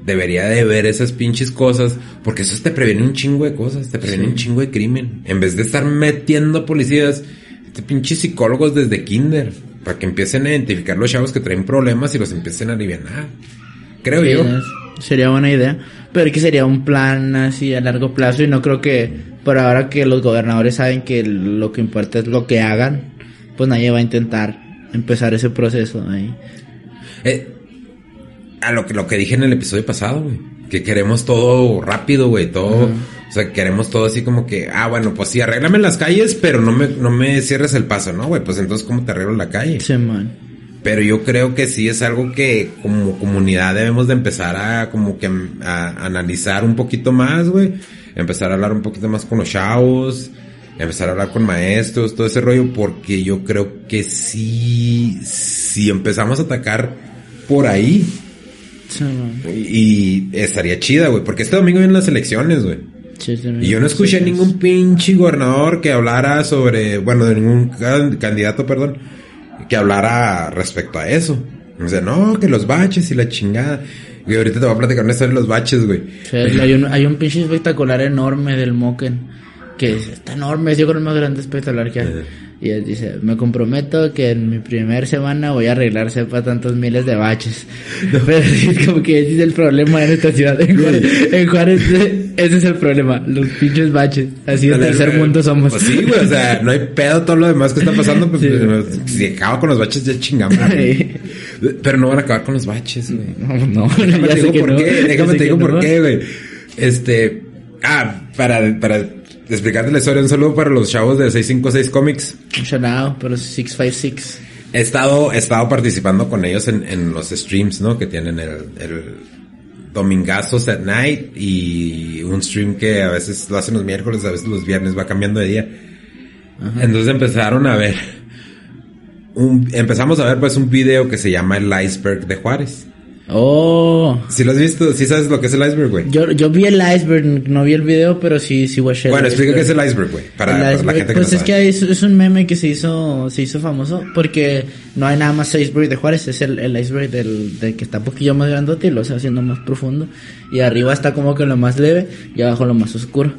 Speaker 2: Debería de ver esas pinches cosas, porque eso te previene un chingo de cosas, te previene
Speaker 1: Sí.
Speaker 2: un chingo de crimen. En vez de estar metiendo policías, este pinches psicólogos desde kinder, para que empiecen a identificar los chavos que traen problemas y los empiecen a aliviar. Creo
Speaker 1: Sí,
Speaker 2: yo.
Speaker 1: es- sería buena idea. Pero que sería un plan así a largo plazo y no creo que por ahora que los gobernadores saben que lo que importa es lo que hagan, pues nadie va a intentar empezar ese proceso ahí.
Speaker 2: Eh, a lo que, lo que dije en el episodio pasado, güey. Que queremos todo rápido, güey. Todo. O sea, queremos todo así como que, ah, bueno, pues sí, arréglame las calles, pero no me, no me cierres el paso, ¿no, güey? Pues entonces, ¿cómo te arreglo la calle?
Speaker 1: Sí, man.
Speaker 2: Pero yo creo que sí es algo que como comunidad debemos de empezar a como que a analizar un poquito más, güey. Empezar a hablar un poquito más con los chavos. Empezar a hablar con maestros, todo ese rollo, porque yo creo que sí, si empezamos a atacar por ahí,
Speaker 1: Sí, man.
Speaker 2: y estaría chida, güey, porque este domingo vienen las elecciones, güey.
Speaker 1: Sí,
Speaker 2: Y yo no escuché
Speaker 1: sí,
Speaker 2: ningún pinche gobernador que hablara sobre, bueno, de ningún can- candidato, perdón, que hablara respecto a eso. O sea, no, que los baches y la chingada. Y ahorita te voy a platicar una historia de los baches, güey.
Speaker 1: Sí, hay, un, hay un pinche espectacular enorme del Moken. Que es- está enorme, es yo creo el más grande espectacular que hay. Y él dice, me comprometo que en mi primer semana voy a arreglar sepa tantos miles de baches. Pero sí, es como que ese es el problema en esta ciudad. En Juárez, en Juárez, eh, ese es el problema, los pinches baches. Así de tercer mundo somos.
Speaker 2: Pues sí, güey, o sea, no hay pedo todo lo demás que está pasando, pues
Speaker 1: Sí.
Speaker 2: pues, si acaba con los baches ya chingamos. güey. Pero no van a acabar con los baches, güey.
Speaker 1: No, no,
Speaker 2: Déjame
Speaker 1: ya
Speaker 2: te digo por
Speaker 1: no,
Speaker 2: qué, déjame te digo por
Speaker 1: no.
Speaker 2: qué, güey. Este, ah, para, para explicarte la historia, un saludo para los chavos de 656 Comics.
Speaker 1: Un shout out, pero 656.
Speaker 2: He estado, he estado participando con ellos en, en los streams, ¿no? Que tienen el, el Domingazos at Night y un stream que a veces lo hacen los miércoles, a veces los viernes, va cambiando de día. Entonces empezaron a ver, un, empezamos a ver pues un video que se llama El Iceberg de Juárez.
Speaker 1: Oh.
Speaker 2: Si lo has visto, si sabes lo que es el iceberg, güey.
Speaker 1: Yo, yo vi el iceberg, no vi el video, pero sí, sí watché
Speaker 2: Bueno, explica qué es el iceberg, güey. Para, para la gente que
Speaker 1: pues
Speaker 2: no
Speaker 1: es
Speaker 2: sabe.
Speaker 1: que es, es un meme que se hizo, se hizo famoso porque no hay nada más iceberg de Juárez, es el, el iceberg del, del que está un poquillo más grandote y lo está haciendo más profundo y arriba está como que lo más leve y abajo lo más oscuro.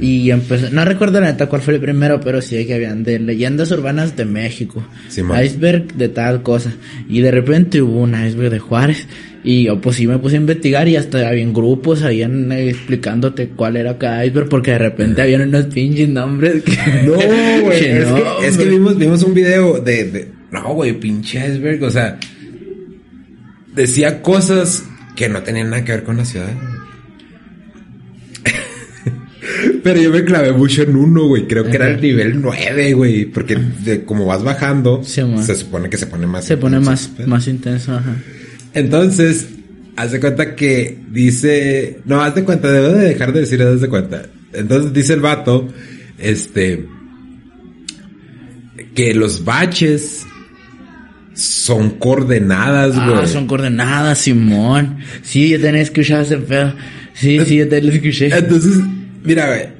Speaker 1: Y empezó, no recuerdo la neta cuál fue el primero, pero sí que habían de leyendas urbanas de México, iceberg de tal cosa y de repente hubo un iceberg de Juárez y yo pues sí me puse a investigar y hasta había grupos habían eh, explicándote cuál era cada iceberg porque de repente habían unos pinches nombres que
Speaker 2: No, güey.
Speaker 1: que
Speaker 2: es,
Speaker 1: no,
Speaker 2: que, es que vimos, vimos un video de, de- No, güey, pinche iceberg. O sea. Decía cosas que no tenían nada que ver con la ciudad. Pero yo me clavé mucho en uno, güey. Creo que era el nivel 9, güey. Porque de, como vas bajando,
Speaker 1: Sí,
Speaker 2: se supone que se pone más
Speaker 1: Se pone
Speaker 2: intenso
Speaker 1: más,
Speaker 2: ese pedo.
Speaker 1: más intenso, ajá.
Speaker 2: Entonces, haz de cuenta que dice. No, haz de cuenta, debo de dejar de decir haz de cuenta. Entonces dice el vato, este. Que los baches son coordenadas, güey.
Speaker 1: Ah, son coordenadas, Simón. Sí, yo tenía escuchado ese pedo. Sí, sí, yo te lo escuché.
Speaker 2: Entonces, mira, güey.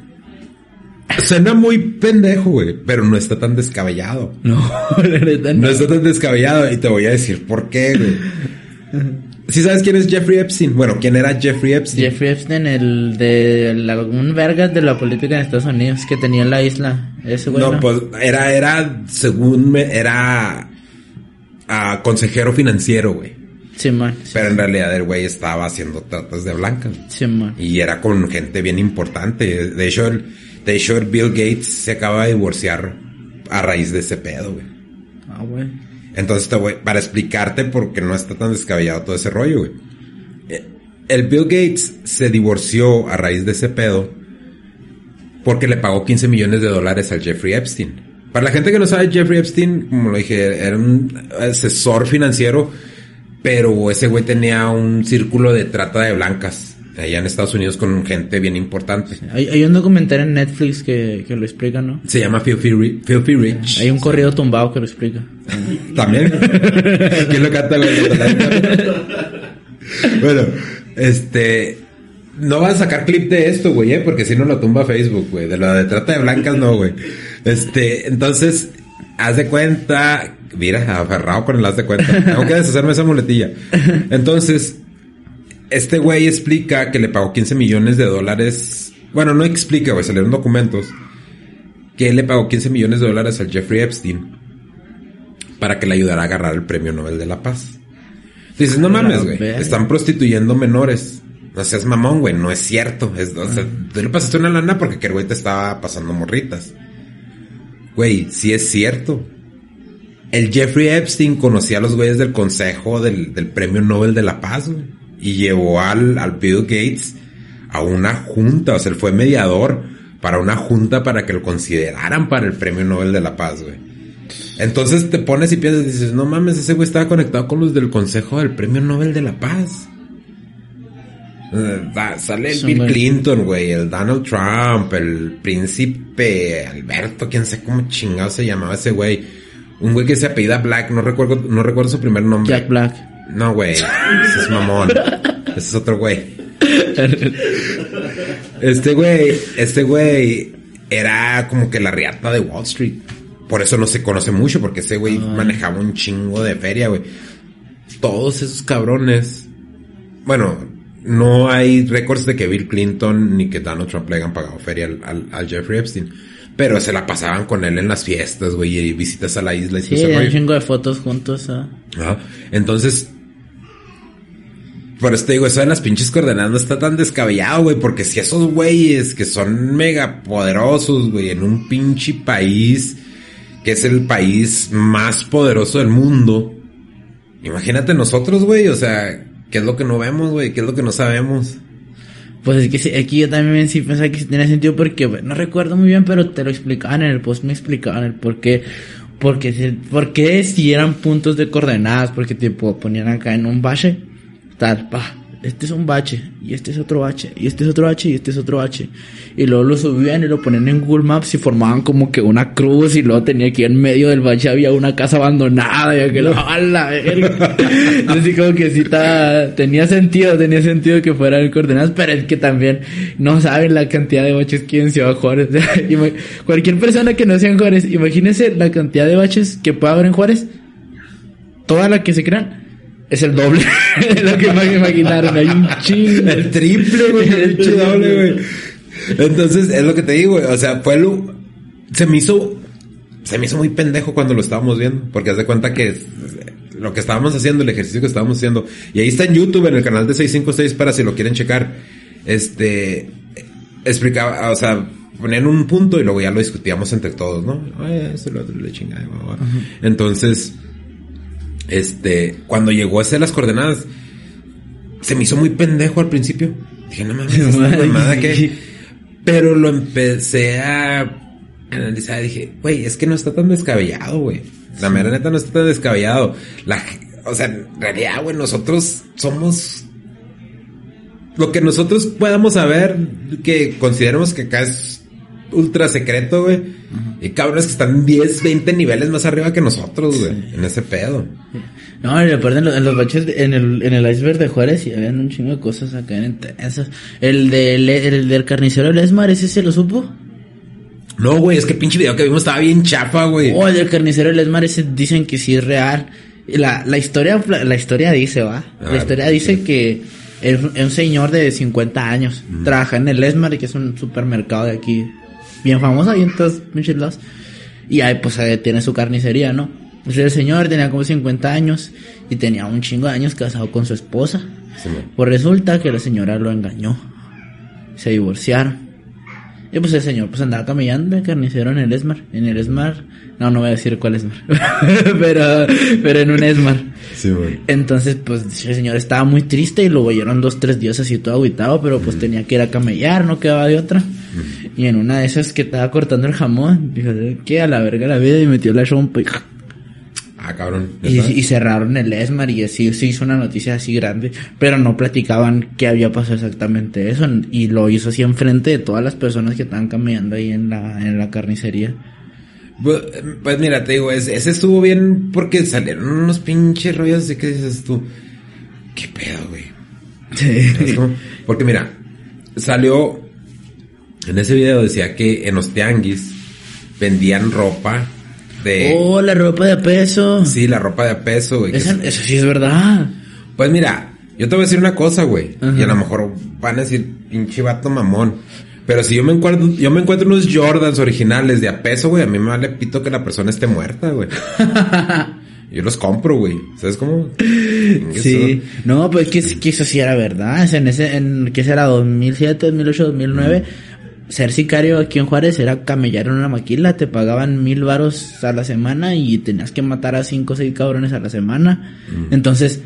Speaker 2: Suena muy pendejo, güey, pero no está tan descabellado.
Speaker 1: No, la neta
Speaker 2: No
Speaker 1: no.
Speaker 2: está tan descabellado y te voy a decir por qué, güey. ¿Sí sabes quién es Jeffrey Epstein? Bueno, ¿quién era Jeffrey Epstein?
Speaker 1: Jeffrey Epstein, el de algún vergas de la política en Estados Unidos que tenía en la isla. Ese güey.
Speaker 2: no,
Speaker 1: No,
Speaker 2: pues era, era, según me, era ah, consejero financiero, güey.
Speaker 1: Simón. sí,
Speaker 2: Pero en realidad el güey estaba haciendo tratas de blancas.
Speaker 1: Simón.
Speaker 2: Y era con gente bien importante. De hecho, el, de hecho, Bill Gates se acaba de divorciar a raíz de ese pedo, güey.
Speaker 1: Ah, güey.
Speaker 2: Entonces, te voy, para explicarte por qué no está tan descabellado todo ese rollo, güey. Eh, El Bill Gates se divorció a raíz de ese pedo porque le pagó 15 millones de dólares al Jeffrey Epstein. Para la gente que no sabe, Jeffrey Epstein, como lo dije, era un asesor financiero, pero ese güey tenía un círculo de trata de blancas allá en Estados Unidos con gente bien importante.
Speaker 1: Hay, hay un documental en Netflix que, que lo explica, ¿no?
Speaker 2: Se llama Filthy, Filthy Rich.
Speaker 1: Hay un corrido tumbado que lo explica.
Speaker 2: También. ¿Quién lo canta, bueno, este. No vas a sacar clip de esto, güey, ¿eh? Porque si no lo tumba Facebook, güey. De la de trata de blancas, no, güey. Este, entonces, haz de cuenta. Mira, aferrado con el haz de cuenta. Tengo que deshacerme esa muletilla. Entonces, este güey explica que le pagó 15 millones de dólares. Bueno, no explica, güey, salieron documentos. Que él le pagó 15 millones de dólares al Jeffrey Epstein para que le ayudara a agarrar el premio Nobel de la Paz. Dices, no mames, güey. Están prostituyendo menores. No seas mamón, güey. No es cierto. Es, o sea, tú le pasaste una lana porque que el güey te estaba pasando morritas. Güey, sí es cierto. El Jeffrey Epstein conocía a los güeyes del consejo del, del premio Nobel de la Paz, güey. Y llevó al, al Bill Gates a una junta. O sea, él fue mediador para una junta para que lo consideraran para el premio Nobel de la Paz, güey. Entonces te pones y piensas y dices, no mames, ese güey estaba conectado con los del Consejo del Premio Nobel de la Paz. Eh, sale el Bill. Clinton, güey, el Donald Trump, el príncipe Alberto, quién sé cómo chingado se llamaba ese güey. Un güey que se apellida Black, no recuerdo, no recuerdo su primer nombre.
Speaker 1: Jack Black.
Speaker 2: No, güey, ese es mamón. ese es otro güey. Este güey, este güey era como que la riata de Wall Street. Por eso no se conoce mucho, porque ese güey manejaba un chingo de feria, güey. Todos esos cabrones. Bueno, no hay récords de que Bill Clinton ni que Donald Trump le hayan pagado feria al, al- al Jeffrey Epstein. Pero se la pasaban con él en las fiestas, güey, y visitas a la isla y todo
Speaker 1: Sí,
Speaker 2: ese
Speaker 1: hay un chingo de fotos juntos. ah.
Speaker 2: Ajá. Entonces, por eso te digo, eso de las pinches coordenadas no está tan descabellado, güey, porque si esos güeyes que son mega poderosos, güey, en un pinche país que es el país más poderoso del mundo, imagínate nosotros, güey, o sea, ¿qué es lo que no vemos, güey? ¿Qué es lo que no sabemos?
Speaker 1: Pues es que aquí yo también sí pensaba que tenía sentido porque no recuerdo muy bien, pero te lo explicaban en el post, me explicaban el por qué, porque, se- por qué si eran puntos de coordenadas, porque tipo ponían acá en un bache, tal, pa, este es un bache, y este es otro bache, y este es otro bache, y este es otro bache, y luego lo subían y lo ponían en Google Maps y formaban como que una cruz y luego tenía que en medio del bache había una casa abandonada y aquel, ¡a la verga! Así como que sí estaba, tenía sentido, tenía sentido que fueran en coordenadas, pero es que también no saben la cantidad de baches que hay en Ciudad Juárez. Cualquier persona que no sea en Juárez, imagínese la cantidad de baches que puede haber en Juárez, toda la que se crean, es el doble de lo que me imaginaron. Hay un chingo.
Speaker 2: El triple, güey, el doble, güey. Entonces, es lo que te digo, güey. O sea, fue lo. Se me hizo. Se me hizo muy pendejo cuando lo estábamos viendo. Porque haz de cuenta que lo que estábamos haciendo, el ejercicio que estábamos haciendo. Y ahí está en YouTube, en el canal de 656, para si lo quieren checar. Este. Explicaba, o sea, ponían un punto y luego ya lo discutíamos entre todos, ¿no? Ay, eso, lo otro, chingada. Entonces. Este. Cuando llegó a hacer las coordenadas se me hizo muy pendejo al principio. Dije, no mames, mamada que. Pero lo empecé a analizar. Dije, güey, es que no está tan descabellado, güey. La mera neta no está tan descabellado. La, o sea, en realidad, güey, nosotros somos lo que nosotros podamos saber, que consideremos que acá es ultra secreto, güey. Y cabrones que están 10, 20 niveles más arriba que nosotros, güey. En ese pedo.
Speaker 1: No, aparte en los, en los baches, de- en el, en el iceberg de Juárez y habían un chingo de cosas acá en intensas. El, del el del carnicero del Esmar, ¿ese se lo supo?
Speaker 2: No, güey, es que pinche video que vimos estaba bien chafa, güey.
Speaker 1: Oh, el del carnicero del Esmar, ese dicen que sí es real. La, la historia, la historia dice, va.
Speaker 2: A
Speaker 1: La historia dice
Speaker 2: sí.
Speaker 1: que es un, es un señor de 50 años. Trabaja en el Esmar, que es un supermercado de aquí. Bien famoso ahí en todos lados. Y ahí pues ahí tiene su carnicería, ¿no? Pues el señor tenía como 50 años y tenía un chingo de años casado con su esposa.
Speaker 2: Sí.
Speaker 1: Pues resulta que la señora lo engañó. Se divorciaron. Y pues el señor pues andaba camellando de carnicero en el Esmar. En el Esmar. No, no voy a decir cuál Esmar. pero, pero en un Esmar.
Speaker 2: Sí.
Speaker 1: Entonces, pues el señor estaba muy triste y lo oyeron dos, tres días así todo aguitado, pero pues tenía que ir a camellar, no quedaba de otra. Y en una de esas que estaba cortando el jamón, dijo, ¿qué? A la verga la vida y metió la chompa y,
Speaker 2: Ah, cabrón.
Speaker 1: y, cerraron el ESMAR y así se hizo una noticia así grande, pero no platicaban qué había pasado exactamente eso y lo hizo así enfrente de todas las personas que estaban caminando ahí en la, en la carnicería.
Speaker 2: Pues, pues mira, te digo, ese, ese estuvo bien porque salieron unos pinches rollos de que dices tú, ¿qué pedo, güey? Porque mira, salió en ese video decía que en los tianguis vendían ropa de
Speaker 1: Oh, la ropa de peso.
Speaker 2: sí, la ropa de a peso, güey. que
Speaker 1: Esa-
Speaker 2: es-
Speaker 1: eso sí es verdad.
Speaker 2: Pues mira, yo te voy a decir una cosa, güey,
Speaker 1: Ajá.
Speaker 2: y a lo mejor van a decir pinche vato mamón. Pero si yo me encuentro, yo me encuentro unos Jordans originales de a peso, güey, a mí me vale pito que la persona esté muerta, güey. Yo los compro, güey. ¿Sabes cómo?
Speaker 1: Sí, no, pues que, que eso sí era verdad. O sea, en ese, en, ¿qué será? 2007, 2008, 2009. Ser sicario aquí en Juárez era camellar en una maquila. Te pagaban mil varos a la semana y tenías que matar a cinco o seis cabrones a la semana. Entonces,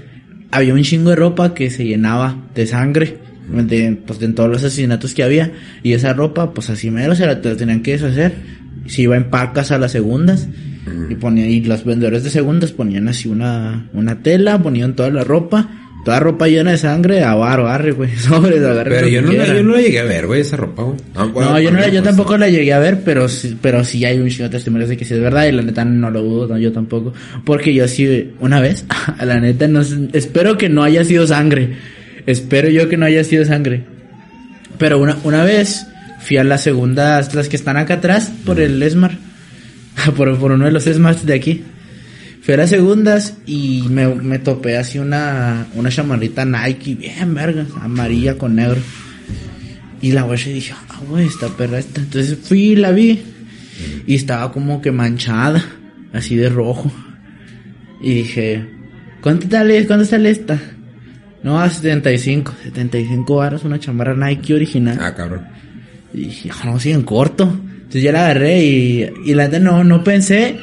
Speaker 1: había un chingo de ropa que se llenaba de sangre. De, pues de todos los asesinatos que había. Y esa ropa, pues así mero se la, te la tenían que deshacer. Se iba en pacas a las segundas. Y ponía, y los vendedores de segundas ponían así una, una tela, ponían toda la ropa, toda ropa llena de sangre, a varo, arre, güey, sobres, agarren
Speaker 2: Pero yo no, la, yo no la llegué a ver, güey, esa ropa, güey. bueno,
Speaker 1: No, yo, no la- yo
Speaker 2: pues,
Speaker 1: tampoco la llegué a ver, pero sí, pero sí hay un chingo de testimonios de que sí es verdad y la neta no lo dudo, no, yo tampoco. Porque yo sí, una vez, a la neta no espero que no haya sido sangre. Espero yo que no haya sido sangre. Pero una, una vez fui a las segundas, las que están acá atrás, por el Esmar. por, por uno de los Esmars de aquí. Fui a las segundas y me, me topé así una, una chamarrita Nike bien verga, amarilla con negro. Y la güey dije, ah, güey, esta perra esta. Entonces fui y la vi. Y estaba como que manchada, así de rojo. Y dije, ¿cuánto sale, cuánto sale esta? No, a 75. 75 varos, una chamarra Nike original.
Speaker 2: Ah, cabrón.
Speaker 1: Y dije, "Ah, no, sí, en corto. Entonces ya la agarré y, y la no, no pensé.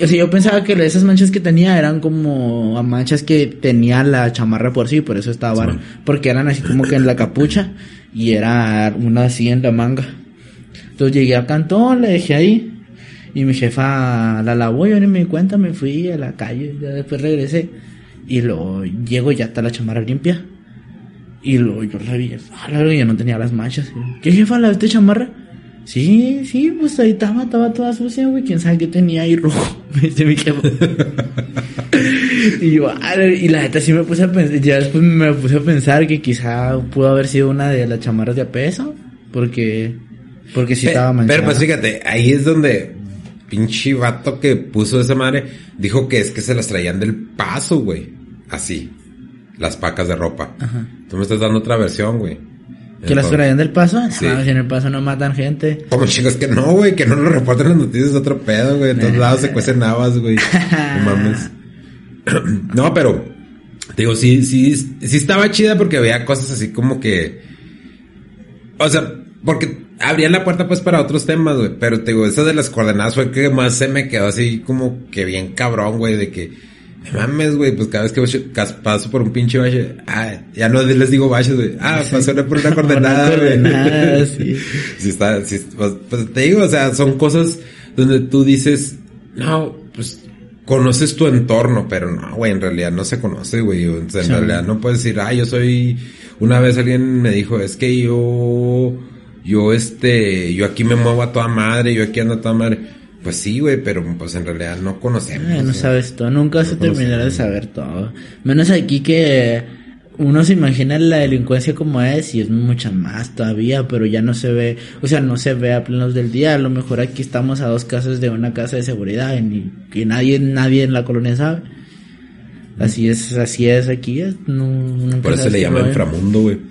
Speaker 1: O sea, yo pensaba que esas manchas que tenía eran como manchas que tenía la chamarra por sí, por eso estaba vara.
Speaker 2: Sí.
Speaker 1: Porque eran así como que en la capucha y era una así en la manga. Entonces llegué al cantón, la dejé ahí. Y mi jefa la lavó, yo ni me di cuenta, me fui a la calle, ya después regresé. Y luego llego y ya está la chamarra limpia. Y luego yo la vi, ah, la verga, ya no tenía las manchas. ¿Qué jefa, la de chamarra? Sí, sí, pues ahí estaba, estaba toda sucia, güey. Quién sabe qué tenía ahí rojo. Me dice mi y yo, y la neta sí me puse a pensar, ya después me puse a pensar que quizá pudo haber sido una de las chamarras de a peso. Porque, porque sí
Speaker 2: Pe-
Speaker 1: estaba manchada.
Speaker 2: Pero pues fíjate, ahí es donde pinche vato que puso esa madre dijo que es que se las traían del paso, güey. Así. Las pacas de ropa.
Speaker 1: Ajá.
Speaker 2: Tú me estás dando otra versión, güey.
Speaker 1: ¿Que las traían del paso?
Speaker 2: Sí.
Speaker 1: No, si en el paso no matan gente.
Speaker 2: Como chicos que no, güey, que no lo reportan las noticias de otro pedo, güey. En todos lados se cuecen navas, güey. No mames. no, pero, te digo, sí, sí, sí estaba chida porque había cosas así como que. O sea, porque abrían la puerta pues para otros temas, güey. Pero te digo, esa de las coordenadas fue que más se me quedó así como que bien cabrón, güey, de que No mames, güey, pues cada vez que paso por un pinche bache, ah, ya no les digo baches, güey. Ah, pasó por una coordenada, güey.
Speaker 1: sí.
Speaker 2: Sí está, sí, pues, pues, te digo, o sea, son cosas donde tú dices, no, pues conoces tu entorno, pero no, güey, en realidad no se conoce, güey. O sea, en
Speaker 1: Sí.
Speaker 2: realidad no puedes decir, ah, yo soy, una vez alguien me dijo, es que yo, yo este, yo aquí me muevo a toda madre, yo aquí ando a toda madre. Pues sí, güey, pero pues en realidad no conocemos.
Speaker 1: No sabes todo, nunca se terminará de saber todo. Menos aquí que uno se imagina la delincuencia como es y es mucha más todavía, pero ya no se ve, o sea, no se ve a plenos del día. A lo mejor aquí estamos a dos casas de una casa de seguridad y, y nadie, nadie en la colonia sabe. Así es, así es aquí. es, no-
Speaker 2: Por eso le llama inframundo, güey.
Speaker 1: haber.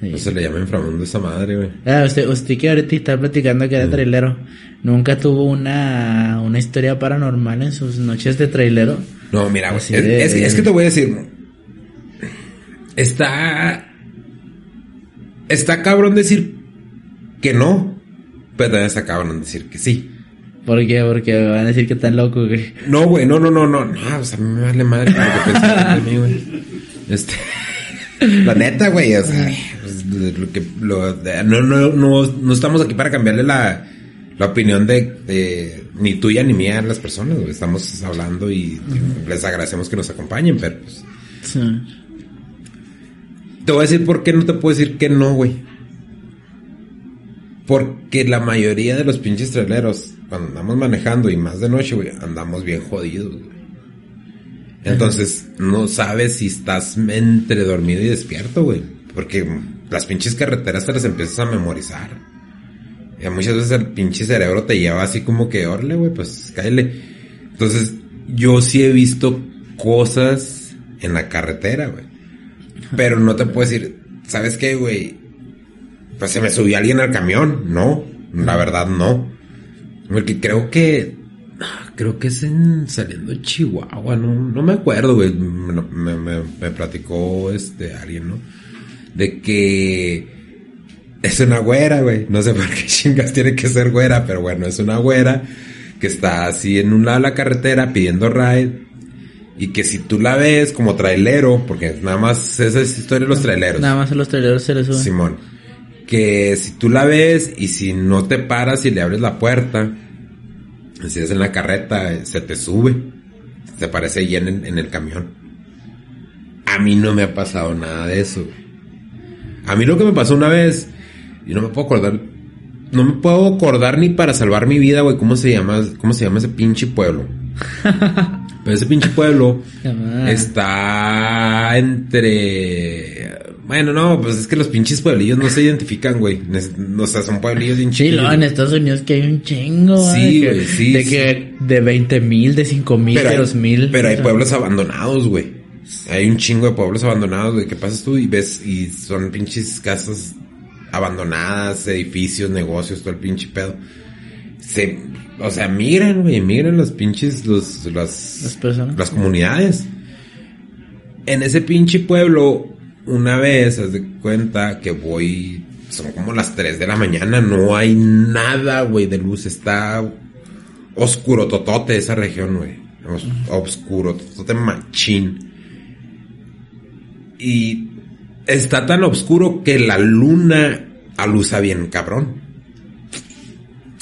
Speaker 2: Por
Speaker 1: Sí.
Speaker 2: eso le llama inframundo esa madre, güey.
Speaker 1: Ah, usted, usted que ahorita está platicando que era trailero, ¿nunca tuvo una, una historia paranormal en sus noches de trailero?
Speaker 2: No, mira, güey. Es,
Speaker 1: de-
Speaker 2: es que- es que te voy a decir. Está. Está cabrón decir que no. Pero también está cabrón decir que sí.
Speaker 1: ¿Por qué? Porque van a decir que están locos, güey.
Speaker 2: No, güey, no, no, no, no. No, o sea, a mí me vale madre lo que mí, güey. Este. La neta, güey, o sea, pues, lo que, lo, no, no, no, no estamos aquí para cambiarle la, la opinión de, de ni tuya ni mía las personas, güey. Estamos hablando y les agradecemos que nos acompañen, pero pues,
Speaker 1: Sí.
Speaker 2: Te voy a decir por qué no te puedo decir que no, güey. Porque la mayoría de los pinches traileros, cuando andamos manejando y más de noche, güey, andamos bien jodidos, güey. Entonces, no sabes si estás entre dormido y despierto, güey. Porque las pinches carreteras te las empiezas a memorizar. Y muchas veces el pinche cerebro te lleva así como que, orle, güey, pues cáele. Entonces, yo sí he visto cosas en la carretera, güey. Pero no te puedo decir, ¿sabes qué, güey? Pues se me subió alguien al camión. No, la verdad no. Porque creo que. Creo que es en saliendo Chihuahua, no, no me acuerdo, güey. Me, me- me platicó este alguien, ¿no? De que es una güera, güey. No sé por qué chingas tiene que ser güera, pero bueno, es una güera que está así en un lado de la carretera pidiendo ride. Y que si tú la ves como trailero, porque nada más esa es historia de los traileros.
Speaker 1: Nada más a los traileros se les sube.
Speaker 2: Simón. Que si tú la ves y si no te paras y le abres la puerta, si es en la carreta, se te sube. Se parece ahí en, el- en el camión. A mí no me ha pasado nada de eso. A mí lo que me pasó una vez, y no me puedo acordar, no me puedo acordar ni para salvar mi vida, güey, cómo se llama, cómo se llama ese pinche pueblo. Pero ese pinche pueblo está entre. Bueno, no, pues es que los pinches pueblillos no se identifican, güey. O sea, son pueblillos bien
Speaker 1: Sí, luego en Estados Unidos que hay un chingo,
Speaker 2: Sí,
Speaker 1: que-
Speaker 2: güey, sí,
Speaker 1: De
Speaker 2: sí.
Speaker 1: que de 20 mil, de 5 mil, de
Speaker 2: hay,
Speaker 1: 2 mil.
Speaker 2: pero hay pueblos abandonados, güey. Hay un chingo de pueblos abandonados, güey. Que pasas tú y ves, y son pinches casas abandonadas, edificios, negocios, todo el pinche pedo. Se, o sea, migran, güey, migran los pinches, los, las,
Speaker 1: Las personas.
Speaker 2: las comunidades. En ese pinche pueblo, una vez, haz de cuenta que voy, son como las 3 de la mañana, no hay nada, güey, de luz, está oscuro totote esa región, güey. Os- Oscuro, totote machín. Y está tan oscuro que la luna alusa bien cabrón.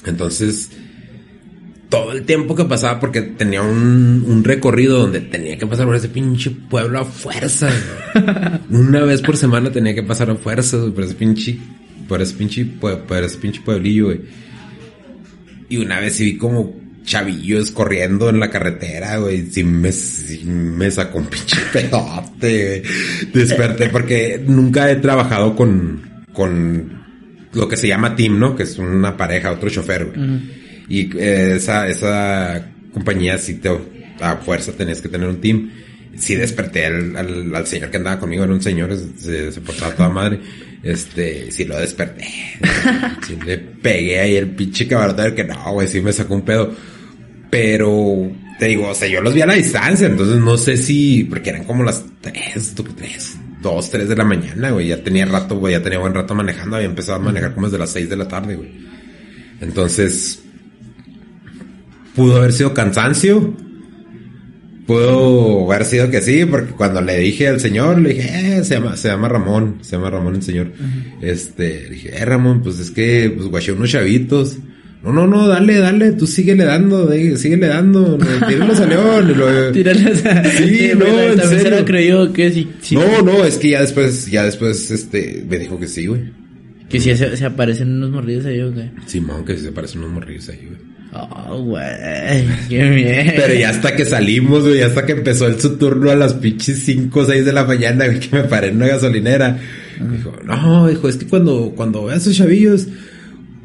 Speaker 2: Entonces, todo el tiempo que pasaba, porque tenía un, recorrido donde tenía que pasar por ese pinche pueblo a fuerza. Una vez por semana tenía que pasar a fuerza por ese pinche, por ese pinche, por ese pinche pueblillo. Y una vez sí vi como chavillos corriendo en la carretera, güey. Sí me, sí me sacó un pinche pedote, güey. Desperté porque nunca he trabajado con, con lo que se llama team, ¿no? Que es una pareja, otro chofer, güey. Y eh, esa, esa compañía sí te, a fuerza tenías que tener un team. Sí desperté al, al, al señor que andaba conmigo, era un señor, se, se portaba toda madre. Este, sí lo desperté. Sí le pegué ahí el pinche cabaretero que no, güey, sí me sacó un pedo. Pero, te digo, o sea, yo los vi a la distancia, entonces no sé si, porque eran como las tres, tú- tres, dos, tres de la mañana, güey. Ya tenía rato, güey, ya tenía buen rato manejando, había empezado a manejar como desde las seis de la tarde, güey. Entonces, pudo haber sido cansancio, Pudo haber sido que sí, porque cuando le dije al señor, le dije, eh, se llama, se llama Ramón, se llama Ramón el señor. Este, le dije, eh, Ramón, pues es que, pues guaché unos chavitos. No, no, no, dale, dale, tú síguele dando, de, síguele dando, no, tíralos a León. Lo,
Speaker 1: Tíralos a...
Speaker 2: Sí, no,
Speaker 1: güey,
Speaker 2: en
Speaker 1: También se
Speaker 2: serio.
Speaker 1: la creyó que sí. sí
Speaker 2: No, no, es que ya después, ya después, este, me dijo que sí, güey.
Speaker 1: Que si se, se aparecen unos morridos ahí, ¿o qué?
Speaker 2: Simón, que sí se parecen unos morrillos ahí, güey.
Speaker 1: Oh, güey. Qué bien.
Speaker 2: Pero ya hasta que salimos, güey, hasta que empezó el su turno a las pinches 5 o 6 de la mañana, güey, que me paré en una gasolinera. Dijo, no, hijo, es que cuando, cuando vea a esos chavillos,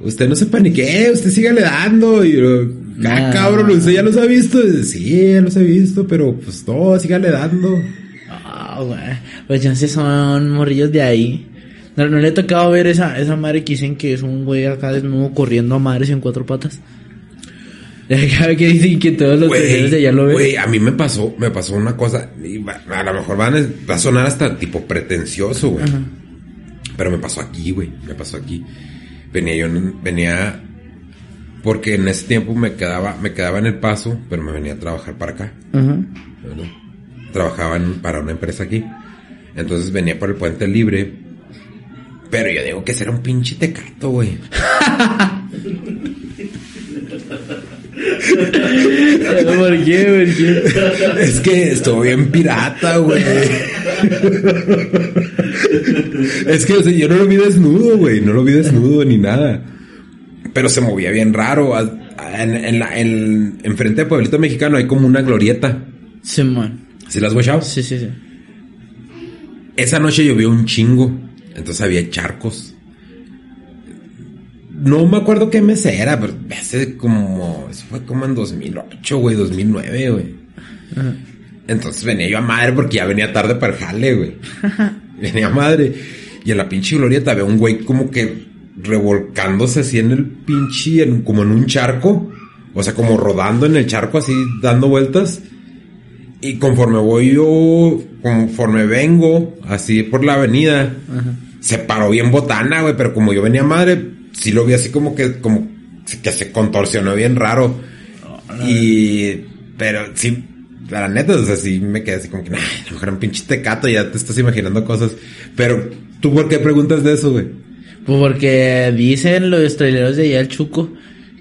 Speaker 2: usted no se panique, usted sígale dando. Y ah,
Speaker 1: Ah.
Speaker 2: cabrón, usted ya los ha visto. Y sí, ya los he visto, pero pues no, sígale dando.
Speaker 1: Ah, güey. Pues ya sé, son morrillos de ahí. No, no le he tocado ver esa, esa madre que dicen que es un güey acá desnudo corriendo a madres en cuatro patas. Que dicen que todos los videos de allá lo ven.
Speaker 2: Güey, a mí me pasó, me pasó una cosa, a lo mejor van a, va a sonar hasta tipo pretencioso, güey.
Speaker 1: Ajá.
Speaker 2: Pero me pasó aquí, güey, me pasó aquí. Venía yo, en- venía, porque en ese tiempo me quedaba, me quedaba en el paso, pero me venía a trabajar para acá.
Speaker 1: Ajá.
Speaker 2: ¿no? Trabajaba en- para una empresa aquí. Entonces venía por el puente libre. Pero yo digo que será un pinche tecato, güey.
Speaker 1: ¿Por qué? ¿Por qué?
Speaker 2: Es que estuvo bien pirata, güey. es que o sea, yo no lo vi desnudo, güey. No lo vi desnudo ni nada. Pero se movía bien raro. En, en la, en, enfrente de Pueblito Mexicano hay como una glorieta.
Speaker 1: Simón.
Speaker 2: ¿Sí las has?
Speaker 1: Sí, sí, sí.
Speaker 2: Esa noche llovió un chingo. Entonces había charcos. No me acuerdo qué mes era, pero hace como... Eso fue como en 2008, güey, 2009, güey.
Speaker 1: Ajá.
Speaker 2: Entonces venía yo a madre porque ya venía tarde para el jale, güey. venía a madre. Y en la pinche glorieta había un güey como que revolcándose así en el pinche, en- como en un charco. O sea, como rodando en el charco así, dando vueltas. Y conforme voy yo, conforme vengo, así por la avenida,
Speaker 1: Ajá.
Speaker 2: se paró bien botana, güey, pero como yo venía a madre, sí lo vi así como que, como que se contorsionó bien raro. y, pero sí, la neta, o sea, sí me quedé así como que, nah, a lo mejor un pinche tecato, ya te estás imaginando cosas. Pero, ¿tú por qué preguntas de eso, güey?
Speaker 1: Pues porque dicen los traileros de allá el Chuco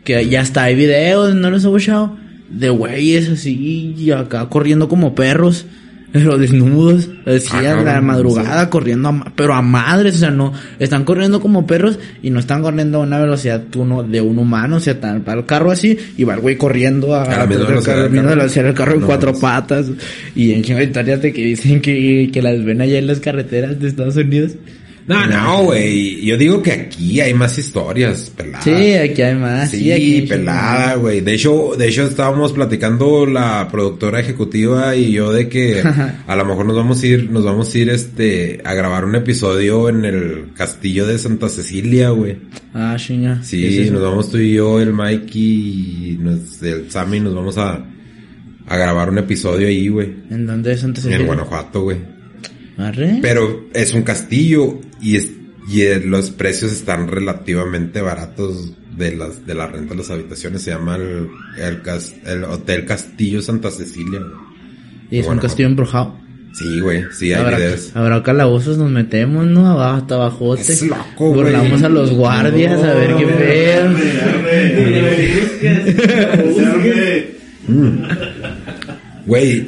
Speaker 1: que ya está hay videos, no los he escuchado, de güeyes así y acá corriendo como perros, pero desnudos, así
Speaker 2: Ah,
Speaker 1: a la madrugada corriendo, a pero a madres, o sea, no, están corriendo como perros y no están corriendo a una velocidad uno, de un humano, o sea, tan, para el carro así y va el güey corriendo a,
Speaker 2: A la velocidad
Speaker 1: carro,
Speaker 2: del carro.
Speaker 1: en
Speaker 2: No
Speaker 1: cuatro patas y en chingo que dicen que, que las ven allá en las carreteras de Estados Unidos.
Speaker 2: No, no, güey. Yo digo que aquí hay más historias peladas.
Speaker 1: Sí, aquí hay más.
Speaker 2: Sí,
Speaker 1: aquí hay
Speaker 2: pelada, güey. De hecho, de hecho estábamos platicando la productora ejecutiva y yo de que a lo mejor nos vamos a ir, nos vamos a ir este a grabar un episodio en el castillo de Santa Cecilia, güey.
Speaker 1: Ah, chinga.
Speaker 2: Sí, nos vamos tú y yo, el Mikey y nos- el Sammy, nos vamos a, a grabar un episodio ahí, güey.
Speaker 1: ¿En dónde es antes?
Speaker 2: En Guanajuato, güey.
Speaker 1: Arre.
Speaker 2: Pero es un castillo y, es, y eh, los precios están relativamente baratos de las de la renta de las habitaciones. Se llama el, el, el Hotel Castillo Santa Cecilia. güey.
Speaker 1: y es un castillo embrujado.
Speaker 2: Sí, güey, sí hay
Speaker 1: Habrá,
Speaker 2: videos.
Speaker 1: habrá calabozos, nos metemos, ¿no? Abajo, hasta abajote.
Speaker 2: Es loco, güey.
Speaker 1: Burlamos a los guardias a ver qué pedo.
Speaker 2: Güey,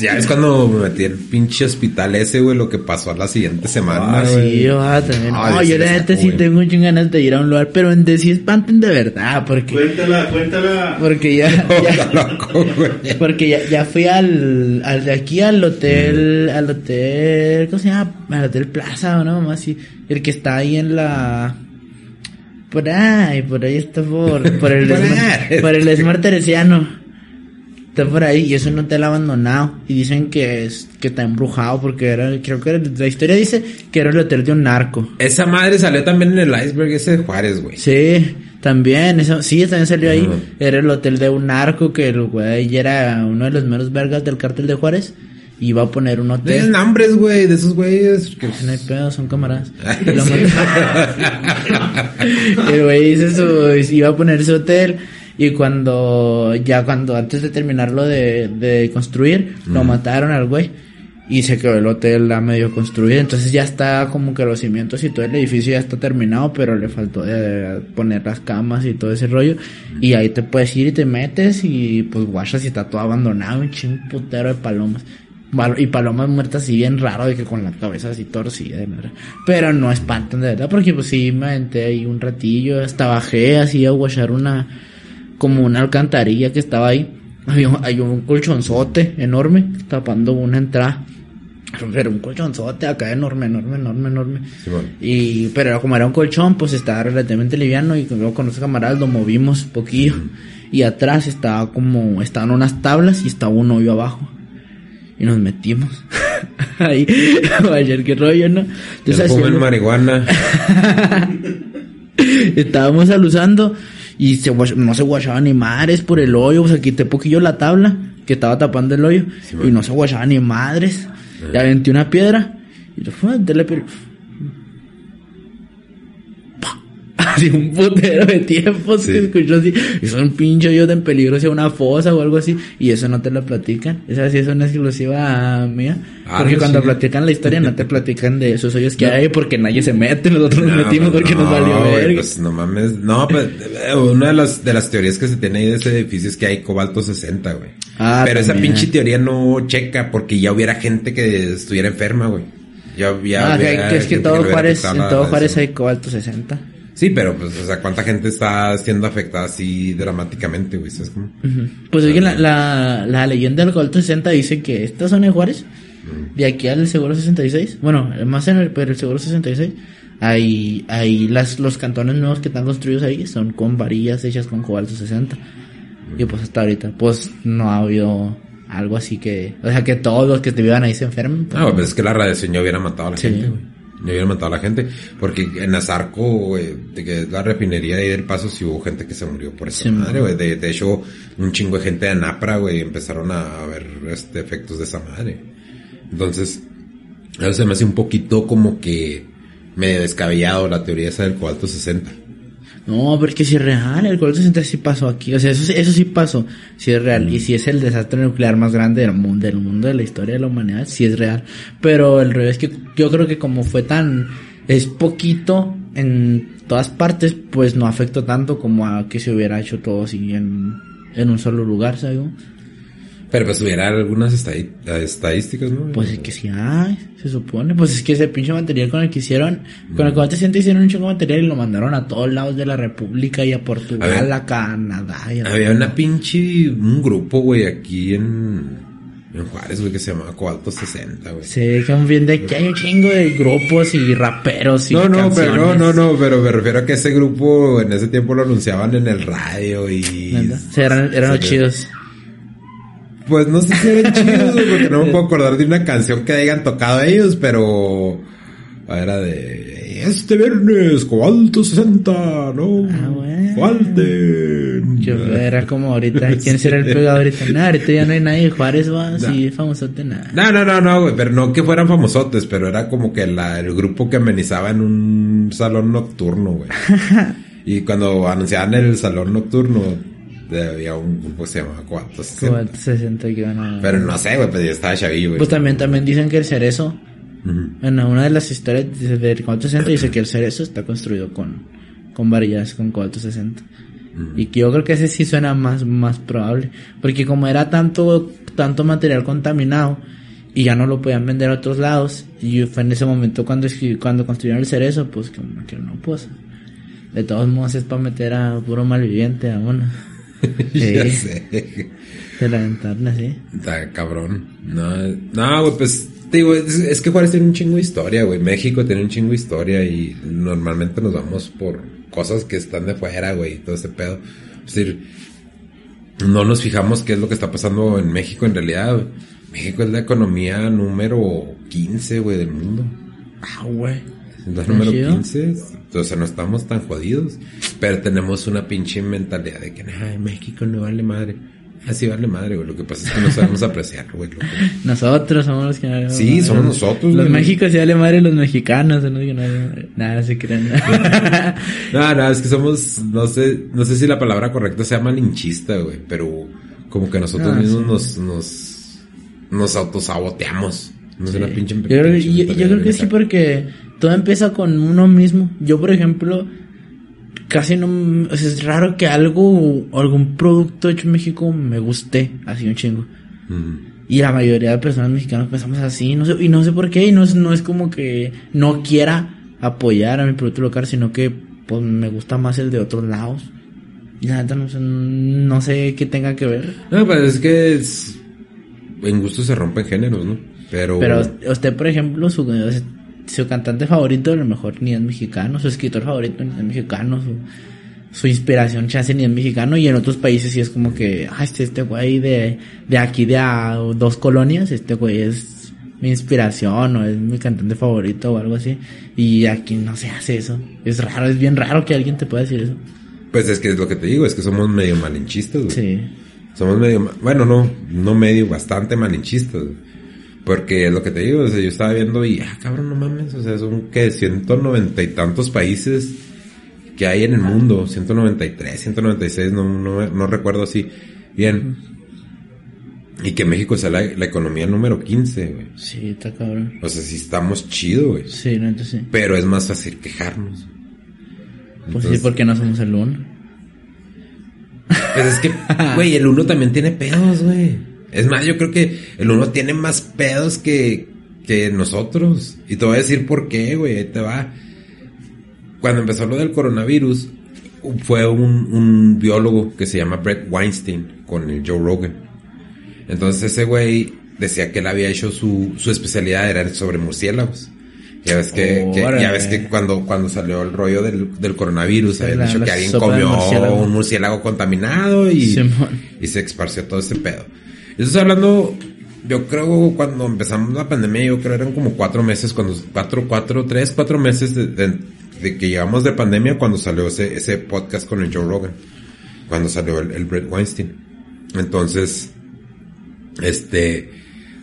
Speaker 2: ya es cuando me metí al pinche hospital ese, güey, lo que pasó a la siguiente semana,
Speaker 1: Ah,
Speaker 2: güey.
Speaker 1: sí, yo ah, también.
Speaker 2: Ay,
Speaker 1: No,
Speaker 2: sí
Speaker 1: yo la neta sí tengo muchas ganas de ir a un lugar, pero en de sí espanten de verdad, porque,
Speaker 3: Cuéntala, cuéntala.
Speaker 1: porque ya,
Speaker 2: Está
Speaker 1: ya,
Speaker 2: loco, güey.
Speaker 1: porque ya, ya fui al, al de aquí al hotel, al hotel, ¿cómo se llama? Al hotel Plaza, ¿o no? Más así, el que está ahí en la, por ahí, por ahí está por, por el,
Speaker 2: por
Speaker 1: el Smart Teresiano. Está por ahí y es un hotel abandonado y dicen que es que está embrujado porque era creo que era- la historia dice que era el hotel de un narco.
Speaker 2: Esa madre salió también en el iceberg ese de Juárez, güey.
Speaker 1: Sí, también eso sí también salió ahí. Era el hotel de un narco que el güey era uno de los meros vergas del cártel de Juárez Iba a poner un hotel.
Speaker 2: nombres, güey, de esos güeyes. que-
Speaker 1: No hay pedo, son camaradas. Y el güey hizo su, iba a poner su hotel y cuando, ya cuando, antes de terminarlo de, de construir, lo mataron al güey. Y se quedó el hotel a medio construido, entonces ya está como que los cimientos y todo el edificio ya está terminado, pero le faltó eh, poner las camas y todo ese rollo. Y ahí te puedes ir y te metes y pues guachas y está todo abandonado, un ching putero de palomas. Y palomas muertas así bien raro de que con la cabeza así torcida, de verdad. Pero no espantan de verdad, porque pues sí me aventé ahí un ratillo, hasta bajé así a guachar una, como una alcantarilla que estaba ahí. Había, un- hay un colchonzote enorme tapando una entrada. Pero un colchonzote acá enorme, enorme, enorme, enorme.
Speaker 2: Simón.
Speaker 1: Y, pero como era un colchón, pues estaba relativamente liviano y luego con los camaradas lo movimos poquillo. Y atrás estaba como, estaban unas tablas y estaba un hoyo abajo. Y nos metimos. Ahí, ayer qué rollo, ¿no? Entonces, haciendo-
Speaker 2: marihuana.
Speaker 1: Estábamos aluzando y se no se guachaba ni madres por el hoyo. O sea, quité poquillo la tabla que estaba tapando el hoyo y no se guachaba ni madres. Y aventé una piedra y yo fue Así un putero de tiempos
Speaker 2: Sí.
Speaker 1: que escuchó así. Son un pinche hoyo en peligro hacia una fosa o algo así. Y eso no te lo platican. Esa sí es una exclusiva mía.
Speaker 2: Ah,
Speaker 1: porque
Speaker 2: no,
Speaker 1: cuando
Speaker 2: sí.
Speaker 1: platican la historia no te platican de esos hoyos que hay porque nadie se mete. Nosotros nos
Speaker 2: No,
Speaker 1: metimos porque nos
Speaker 2: no,
Speaker 1: valió verga.
Speaker 2: Pues no mames. No, pues una de las, de las teorías que se tiene ahí de ese edificio es que hay cobalto 60, güey.
Speaker 1: Ah,
Speaker 2: Pero esa pinche teoría no checa porque ya hubiera gente que estuviera enferma, güey. Ya, ya
Speaker 1: Ah, que, que es que todo Juárez,
Speaker 2: afectado
Speaker 1: en todo Juárez hay cobalto 60.
Speaker 2: Sí, pero pues, o sea, ¿cuánta gente está siendo afectada así dramáticamente, güey? ¿Sabes cómo?
Speaker 1: Pues oye, la, la, la leyenda del cobalto 60 dice que esta zona de Juárez, de aquí al seguro 66, bueno, más en el, pero el seguro 66, hay, hay las, los cantones nuevos que están construidos ahí son con varillas hechas con cobalto 60. Y pues hasta ahorita, pues no ha habido algo así que, o sea, que todos los que te vivan ahí se enfermen. pues,
Speaker 2: No, pues es que la radiación ya hubiera matado a la
Speaker 1: Sí.
Speaker 2: gente, güey. Hubiera matado a la gente. Porque en Azarco, que es la refinería de ahí del Paso, sí hubo gente que se murió por esa
Speaker 1: Sí,
Speaker 2: madre, güey. De, de hecho, un chingo de gente de Anapra, güey, empezaron a, ver este, efectos de esa madre. Entonces, veces se me hace un poquito como que medio descabellado la teoría esa del cobalto 60.
Speaker 1: No, pero es que si es real, el cobalto 60 sí pasó aquí. O sea, eso, sí- eso sí pasó. Si es real. Y si es el desastre nuclear más grande del mundo, del mundo de la historia de la humanidad, sí es real. Pero el revés que yo creo que como fue tan, es poquito en todas partes, pues no afectó tanto como a que se hubiera hecho todo así en, en un solo lugar, ¿sabes?
Speaker 2: Pero pues hubiera algunas estadísticas, ¿no?
Speaker 1: Pues es que sí hay, se supone. Pues es que ese pinche material con el que hicieron, con el cobalto 60 hicieron un chingo de material y lo mandaron a todos lados de la República y a Portugal,
Speaker 2: A
Speaker 1: Canadá y a
Speaker 2: Había una pinche, un grupo, güey, aquí en, en Juárez, güey, que se llamaba Cobalto 60, güey.
Speaker 1: Sí, que bien de que hay un chingo de grupos y raperos y
Speaker 2: No, no, pero no, no, no, pero me refiero a que ese grupo en ese tiempo lo anunciaban en el radio y...
Speaker 1: Sí, eran, eran los chidos.
Speaker 2: Pues no sé si eran chidos, porque no me puedo acordar de una canción que hayan tocado ellos, pero... Era de... Este viernes, Cobalto 60, ¿no?
Speaker 1: Ah, bueno.
Speaker 2: Falten.
Speaker 1: Yo, era como ahorita, ¿quién será el pegado ahorita? Nada, ahorita ya no hay nadie Juárez, va, así famosote, nada.
Speaker 2: No, no, no, no, güey, pero no que fueran famosotes, pero era como que la, el grupo que amenizaba en un salón nocturno, güey. y cuando anunciaban el salón nocturno, había un grupo que se llamaba.
Speaker 1: Cobalto 60 que van a...
Speaker 2: Pero no sé, güey, pues ya estaba chavillo, güey.
Speaker 1: Pues también, también dicen que el cerezo,
Speaker 2: Ujú.
Speaker 1: en una de las historias del cobalto 60 dice que el cerezo está construido con, con varillas con cobalto 60. Y que yo creo que ese sí suena más, más probable. Porque como era tanto, tanto material contaminado y ya no lo podían vender a otros lados, y fue en ese momento cuando, cuando construyeron el cerezo, pues que no, pues. De todos modos es para meter a puro malviviente a uno.
Speaker 2: ya sé.
Speaker 1: De la ventana, sí.
Speaker 2: Está cabrón. No, no, güey, pues, digo, es, es que Juárez tiene un chingo de historia, güey. México tiene un chingo de historia y normalmente nos vamos por cosas que están de fuera, güey, y todo ese pedo. Es decir, no nos fijamos qué es lo que está pasando en México en realidad, güey. México es la economía número 15, güey, del mundo.
Speaker 1: Ah, güey.
Speaker 2: La número
Speaker 1: chido.
Speaker 2: 15. O sea, no estamos tan jodidos. Pero tenemos una pinche mentalidad de que, ay, México no vale madre. Así vale madre, güey. Lo que pasa es que no sabemos apreciar, güey. loco.
Speaker 1: Nosotros somos los que no
Speaker 2: Sí, somos nosotros,
Speaker 1: Los. Méxicos sí vale madre los mexicanos. No, que no, nada, se crean.
Speaker 2: No, no, es que somos, no sé, no sé si la palabra correcta sea malinchista, güey, pero como que nosotros
Speaker 1: Ah,
Speaker 2: mismos
Speaker 1: sí.
Speaker 2: nos, nos, nos autosaboteamos. No sé,
Speaker 1: Sí.
Speaker 2: una pinche.
Speaker 1: Yo
Speaker 2: pinche
Speaker 1: yo, yo creo que sí porque todo empieza con uno mismo. Yo, por ejemplo, casi no... o sea, es raro que algo, algún producto hecho en México me guste así un chingo.
Speaker 2: Mm.
Speaker 1: Y la mayoría de personas mexicanas pensamos así, no sé, y no sé por qué, y no es, no es como que no quiera apoyar a mi producto local, sino que pues me gusta más el de otros lados. Y la neta no sé, no sé qué tenga que ver.
Speaker 2: No, pues es que es, en gusto se rompen géneros, ¿no? Pero,
Speaker 1: Pero usted, por ejemplo, su, su cantante favorito a lo mejor ni es mexicano, su escritor favorito ni es mexicano, su, su inspiración chance ni es mexicano y en otros países sí es como que, ah, este, este güey de, de aquí de a dos colonias, este güey es mi inspiración o es mi cantante favorito o algo así. Y aquí no se hace eso. Es raro, es bien raro que alguien te pueda decir eso.
Speaker 2: pues es que es lo que te digo, es que somos medio malinchistas, güey.
Speaker 1: Sí.
Speaker 2: Somos medio, bueno, no, no medio, bastante malinchistas. güey. Porque es lo que te digo, o sea, yo estaba viendo y, ah, cabrón, no mames, o sea, son que 190 y tantos países que hay en el mundo, 193, 196, no, no, no recuerdo así bien. Y que México sea la, la economía número 15, güey.
Speaker 1: Sí, está cabrón.
Speaker 2: O sea, sí estamos chido, güey.
Speaker 1: Sí, no, entonces sí.
Speaker 2: Pero es más fácil quejarnos.
Speaker 1: Pues sí,
Speaker 2: Entonces-
Speaker 1: porque no somos el uno.
Speaker 2: Pues es que, güey, el uno también tiene pedos, güey. Es más, yo creo que el uno tiene más pedos que, que nosotros. Y te voy a decir por qué, güey. Ahí te va. Cuando empezó lo del coronavirus, fue un, un biólogo que se llama Brett Weinstein con el Joe Rogan. Entonces ese güey decía que él había hecho su, su especialidad era sobre murciélagos. Ya ves que, que- ya ves que cuando, cuando salió el rollo del, del coronavirus, habían dicho que alguien comió
Speaker 1: murciélago.
Speaker 2: un murciélago contaminado y,
Speaker 1: Simón.
Speaker 2: y se esparció todo ese pedo. Estoy hablando, yo creo cuando empezamos la pandemia, yo creo eran como cuatro meses, cuando, cuatro, cuatro, tres, cuatro meses de, que llegamos de pandemia cuando salió ese, podcast con el Joe Rogan, cuando salió el, el Brett Weinstein. Entonces, este,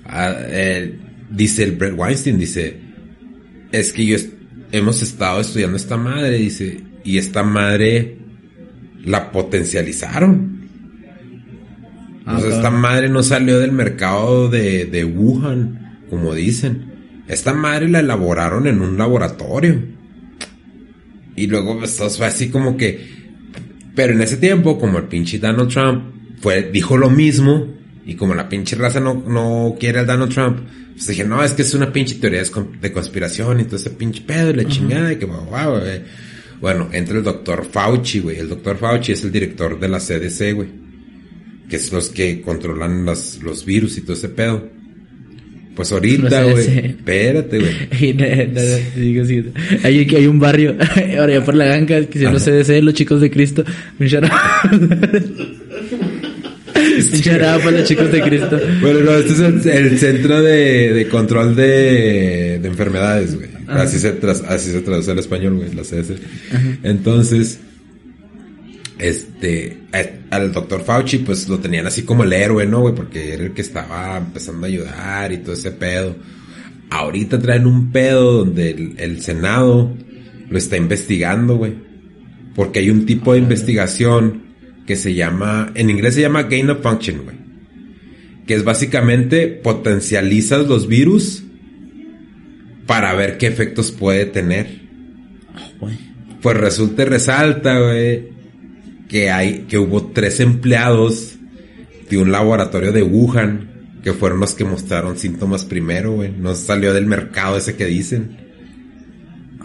Speaker 2: ah, eh, dice el Brett Weinstein, dice, es que yo hemos estado estudiando esta madre, dice, y esta madre la potencializaron. Esta madre no salió del mercado de, de Wuhan, como dicen. Esta madre la elaboraron en un laboratorio. Y luego pues, fue así como que... Pero en ese tiempo, como el pinche Donald Trump fue, dijo lo mismo, y como la pinche raza no, no quiere al Donald Trump, pues dije, no, es que es una pinche teoría de con- de conspiración y todo ese pinche pedo y la chingada y que guau, güey. Bueno, entra el doctor Fauci, güey. El doctor Fauci es el director de la CDC, güey. Que es los que controlan las, los virus y todo ese pedo. Pues ahorita, güey.
Speaker 1: CDC.
Speaker 2: Espérate, güey.
Speaker 1: No, no, no. Hay, hay un barrio, ahora ya por la ganga, que se llama. CDC, los chicos de Cristo. Un out para los chicos de Cristo.
Speaker 2: Bueno, no, este es el, el centro de, de control de, de enfermedades, güey. Así se, así se traduce al español, güey, la CDC. Entonces, este, a- al doctor Fauci, pues lo tenían así como el héroe, ¿no, güey? Porque era el que estaba empezando a ayudar y todo ese pedo. Ahorita traen un pedo donde el, el Senado lo está investigando, güey. Porque hay un tipo de investigación que se llama, en inglés se llama gain of function, güey. Que es básicamente potencializas los virus para ver qué efectos puede tener.
Speaker 1: Güey.
Speaker 2: Pues resulta y resalta, güey, que hay, que hubo tres empleados de un laboratorio de Wuhan que fueron los que mostraron síntomas primero, güey. No salió del mercado ese que dicen.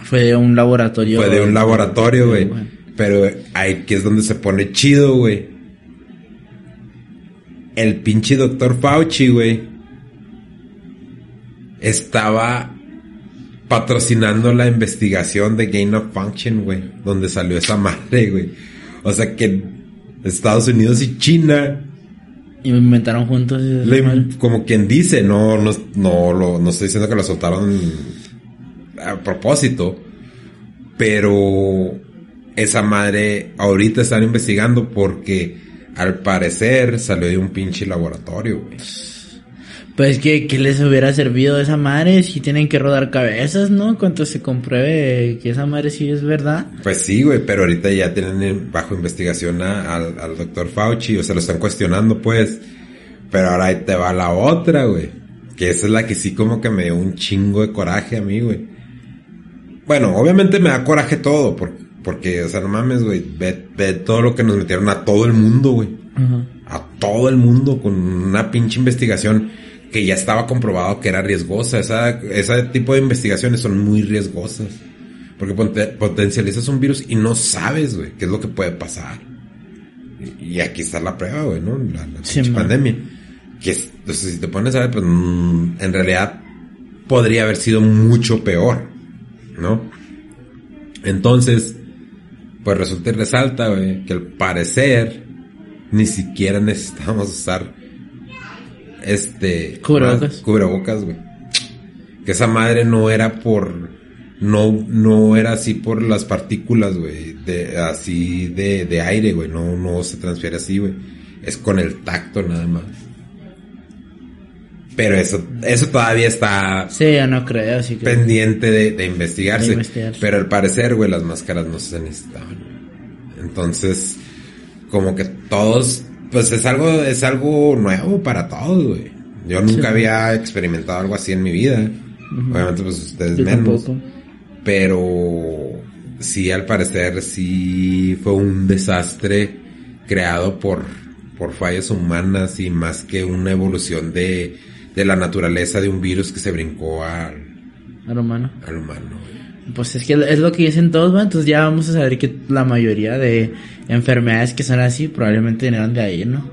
Speaker 1: Fue de un laboratorio.
Speaker 2: Fue de un laboratorio, güey. Pero ahí que es donde se pone chido, güey. El pinche doctor Fauci, güey. Estaba patrocinando la investigación de Gain of Function, güey. Donde salió esa madre, güey. O sea que Estados Unidos y China
Speaker 1: Y me inventaron juntos.
Speaker 2: le- como quien dice, no, no, no, lo, no estoy diciendo que lo soltaron a propósito, pero esa madre ahorita están investigando porque al parecer salió de un pinche laboratorio, güey.
Speaker 1: Pues que, que les hubiera servido esa madre si tienen que rodar cabezas, ¿no? Cuando se compruebe que esa madre sí es verdad.
Speaker 2: Pues sí, güey, pero ahorita ya tienen bajo investigación a- al, al doctor Fauci, o sea, lo están cuestionando, pues. Pero ahora ahí te va la otra, güey. Que esa es la que sí como que me dio un chingo de coraje a mí, güey. Bueno, obviamente me da coraje todo, por- porque, o sea, no mames, güey, ve, ve todo lo que nos metieron a todo el mundo, güey.
Speaker 1: Ajá.
Speaker 2: A todo el mundo con una pinche investigación que ya estaba comprobado que era riesgosa. Esa, ese tipo de investigaciones son muy riesgosas. Porque potencializas un virus y no sabes, güey, qué es lo que puede pasar. Y, aquí está la prueba, güey, ¿no? La,
Speaker 1: Sí,
Speaker 2: pandemia. Que es- entonces, si te pones a ver, pues mm, en realidad podría haber sido mucho peor, ¿no? Entonces, pues resulta y resalta, güey, que al parecer ni siquiera necesitábamos usar este
Speaker 1: Cubrebocas.
Speaker 2: cubrebocas, güey. Que esa madre no era por no no era así por las partículas, güey, de así de, de aire, güey, no no se transfiere así, güey. Es con el tacto nada más. Pero eso eso todavía está
Speaker 1: Sí, yo no creo,
Speaker 2: pendiente de, de investigarse.
Speaker 1: De investigarse.
Speaker 2: Pero al parecer, güey, las máscaras no se necesitaban. Entonces, como que todos, pues es algo, es algo nuevo para todos, güey. Yo nunca
Speaker 1: Sí.
Speaker 2: había experimentado algo así en mi vida. Obviamente, pues ustedes
Speaker 1: Yo
Speaker 2: menos.
Speaker 1: tampoco.
Speaker 2: Pero sí, al parecer, sí fue un desastre creado por, por fallas humanas y más que una evolución de, de la naturaleza de un virus que se brincó al,
Speaker 1: Al humano.
Speaker 2: al humano. güey.
Speaker 1: Pues es que es lo que dicen todos, ¿va? Entonces ya vamos a saber que la mayoría de enfermedades que son así probablemente vinieron de ahí, ¿no?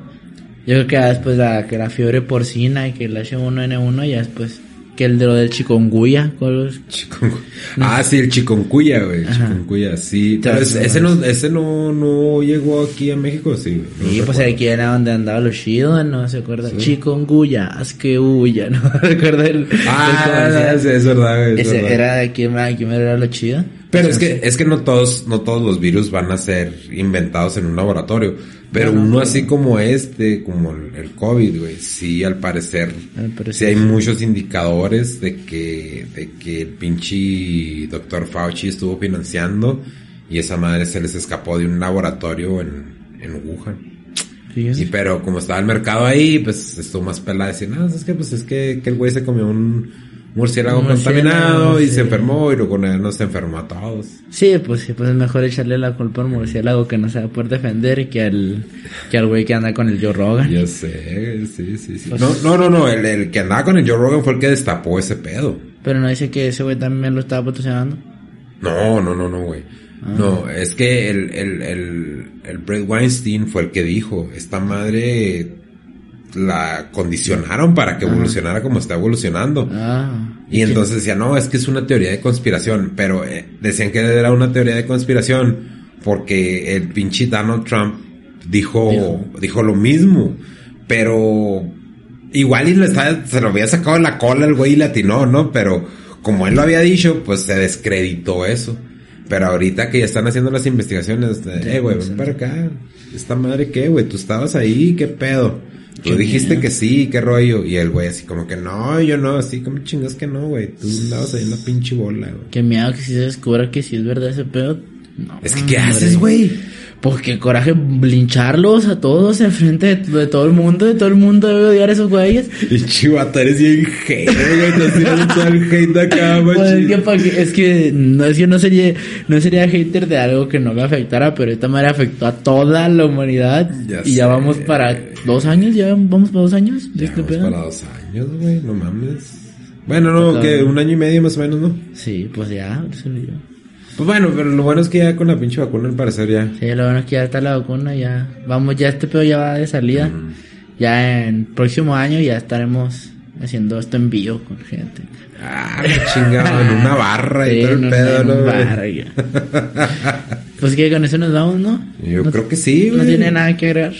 Speaker 1: Yo creo que después la, que la fiebre porcina y que el H1N1 ya después que el de lo del chikungunya,
Speaker 2: Chikungu- Ah, sí, el chikungunya, güey. Chikungunya, sí. Pero
Speaker 1: Entonces,
Speaker 2: ese, no, ese no, no llegó aquí a México, sí. No
Speaker 1: Sí, pues aquí era donde andaba los chidos, ¿no? ¿Se acuerda? Chikungunya, haz que huya, ¿no? ¿Recuerda el,
Speaker 2: Ah,
Speaker 1: el
Speaker 2: sí, es verdad, es
Speaker 1: Ese
Speaker 2: verdad.
Speaker 1: era de aquí, aquí me era lo chido.
Speaker 2: Pero es que, es que no todos, no todos los virus van a ser inventados en un laboratorio. Pero
Speaker 1: No, no,
Speaker 2: uno así como este, como el, el COVID, güey, sí, al parecer,
Speaker 1: Al parecer,
Speaker 2: sí hay muchos indicadores de que, de que el pinche doctor Fauci estuvo financiando y esa madre se les escapó de un laboratorio en, en Wuhan. Sí, pero como estaba el mercado ahí, pues estuvo más pelada decir, no, es que pues es que, que el güey se comió un murciélago contaminado y
Speaker 1: sí.
Speaker 2: se enfermó y luego nos enfermó a todos.
Speaker 1: Sí, pues sí, pues es mejor echarle la culpa al murciélago que no se va a poder defender que al que al güey que anda con el Joe Rogan.
Speaker 2: Yo sé, sí, sí, sí.
Speaker 1: Pues-
Speaker 2: No, no, no, no, el, el que andaba con el Joe Rogan fue el que destapó ese pedo.
Speaker 1: Pero no dice que ese güey también lo estaba patrocinando.
Speaker 2: No, no, no, no, güey.
Speaker 1: Ah.
Speaker 2: No, es que el, el, el, el Brett Weinstein fue el que dijo, esta madre la condicionaron para que evolucionara como está evolucionando.
Speaker 1: Ah.
Speaker 2: Y entonces decía, no, es que es una teoría de conspiración, pero eh, decían que era una teoría de conspiración porque el pinche Donald Trump dijo,
Speaker 1: Dijo.
Speaker 2: dijo, lo mismo, pero igual y estaba- se lo había sacado de la cola el güey y le atinó, ¿no? Pero como él lo había dicho, pues se descreditó eso. Pero ahorita que ya están haciendo las investigaciones, eh, güey, ven para acá. ¿Esta madre qué, güey? ¿Tú estabas ahí? ¿Qué pedo? Tú
Speaker 1: Qué
Speaker 2: dijiste
Speaker 1: miedo.
Speaker 2: que sí, qué rollo. Y el güey así como que no, yo no, así como chingas que no, güey. Tú andabas ahí en la pinche bola, güey.
Speaker 1: Qué miedo que si se descubra que si es verdad ese pedo. No,
Speaker 2: Es que, ¿qué
Speaker 1: hombre.
Speaker 2: haces, güey?
Speaker 1: Pues qué coraje lincharlos a todos enfrente de, de todo el mundo, de todo el mundo debe odiar a esos güeyes.
Speaker 2: Y chivato, eres bien güey. Hate acá,
Speaker 1: Pues es
Speaker 2: machín.
Speaker 1: que, es que no es que no sería, no sería hater de algo que no me afectara, pero esta manera afectó a toda la humanidad.
Speaker 2: Ya
Speaker 1: y ya vamos para dos años, ya vamos para dos años de
Speaker 2: Ya
Speaker 1: este
Speaker 2: vamos
Speaker 1: pedo.
Speaker 2: para dos años, güey. No mames. Bueno, no, que un año y medio más o menos, ¿no?
Speaker 1: Sí, pues ya, eso le digo.
Speaker 2: Pues bueno, pero lo bueno es que ya con la pinche vacuna al parecer ya.
Speaker 1: Sí, lo bueno es que ya está la vacuna, ya vamos, ya este pedo ya va de salida. Ya en próximo año ya estaremos haciendo esto en vivo con gente.
Speaker 2: Ah, la chingada, en una barra y todo el
Speaker 1: en
Speaker 2: pedo, ¿no?
Speaker 1: barra, ya. pues que con eso nos vamos, ¿no?
Speaker 2: Yo
Speaker 1: no,
Speaker 2: creo que sí,
Speaker 1: No
Speaker 2: güey.
Speaker 1: tiene nada que agregar.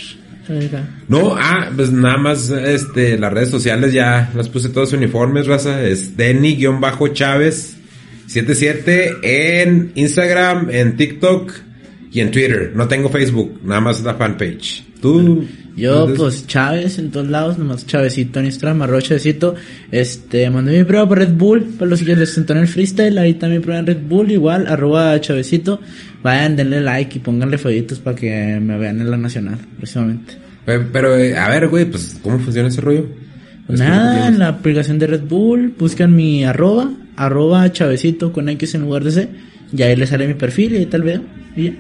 Speaker 2: No, ah, pues nada más, este, las redes sociales ya las puse todos uniformes, raza. Es Denny-Chávez 77 en Instagram, en TikTok Y en Twitter, no tengo Facebook, nada más la fanpage. Tú.
Speaker 1: Yo, pues, Chávez en todos lados, nomás Chavecito en Instagram, arroba. Este, mandé mi prueba por Red Bull, para los que les sentó en el freestyle, ahí también prueban Red Bull, igual, arroba Chavecito. Vayan, denle like y pónganle fueguitos para que me vean en la nacional, próximamente.
Speaker 2: Pero, pero, eh, a ver, güey, pues, ¿cómo funciona ese rollo?
Speaker 1: Pues nada, en la aplicación de Red Bull, buscan mi arroba, arroba Chavecito con X en lugar de C, y ahí les sale mi perfil y ahí video, y ya.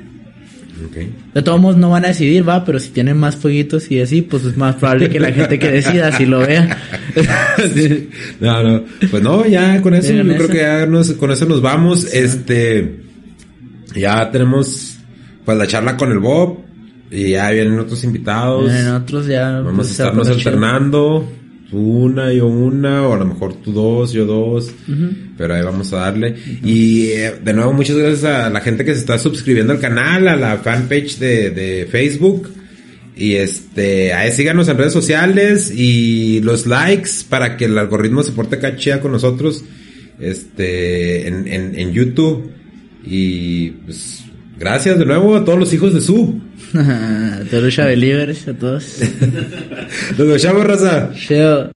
Speaker 2: Ok.
Speaker 1: De todos modos no van a decidir, va, pero si tienen más fueguitos y así, pues es más probable que la gente que decida si lo vea. Sí.
Speaker 2: No, no. Pues no, ya con eso, yo creo que ya nos, con eso nos vamos. Este, ya tenemos, pues la charla con el Bob. Y ya vienen otros invitados.
Speaker 1: Miren, nosotros ya
Speaker 2: Vamos
Speaker 1: pues,
Speaker 2: a estarnos alternando. Tú una, yo una, o a lo mejor tú dos, yo dos. Pero ahí vamos a darle. Y eh, de nuevo, muchas gracias a la gente que se está suscribiendo al canal, a la fanpage de, de Facebook. Y este, ahí síganos en redes sociales y los likes para que el algoritmo se porte acá chida con nosotros. Este, en, en, en YouTube. Y pues, gracias de nuevo a todos los hijos de su.
Speaker 1: a todos los Chabelivers, a todos.
Speaker 2: Nos vemos, raza.
Speaker 1: Chao.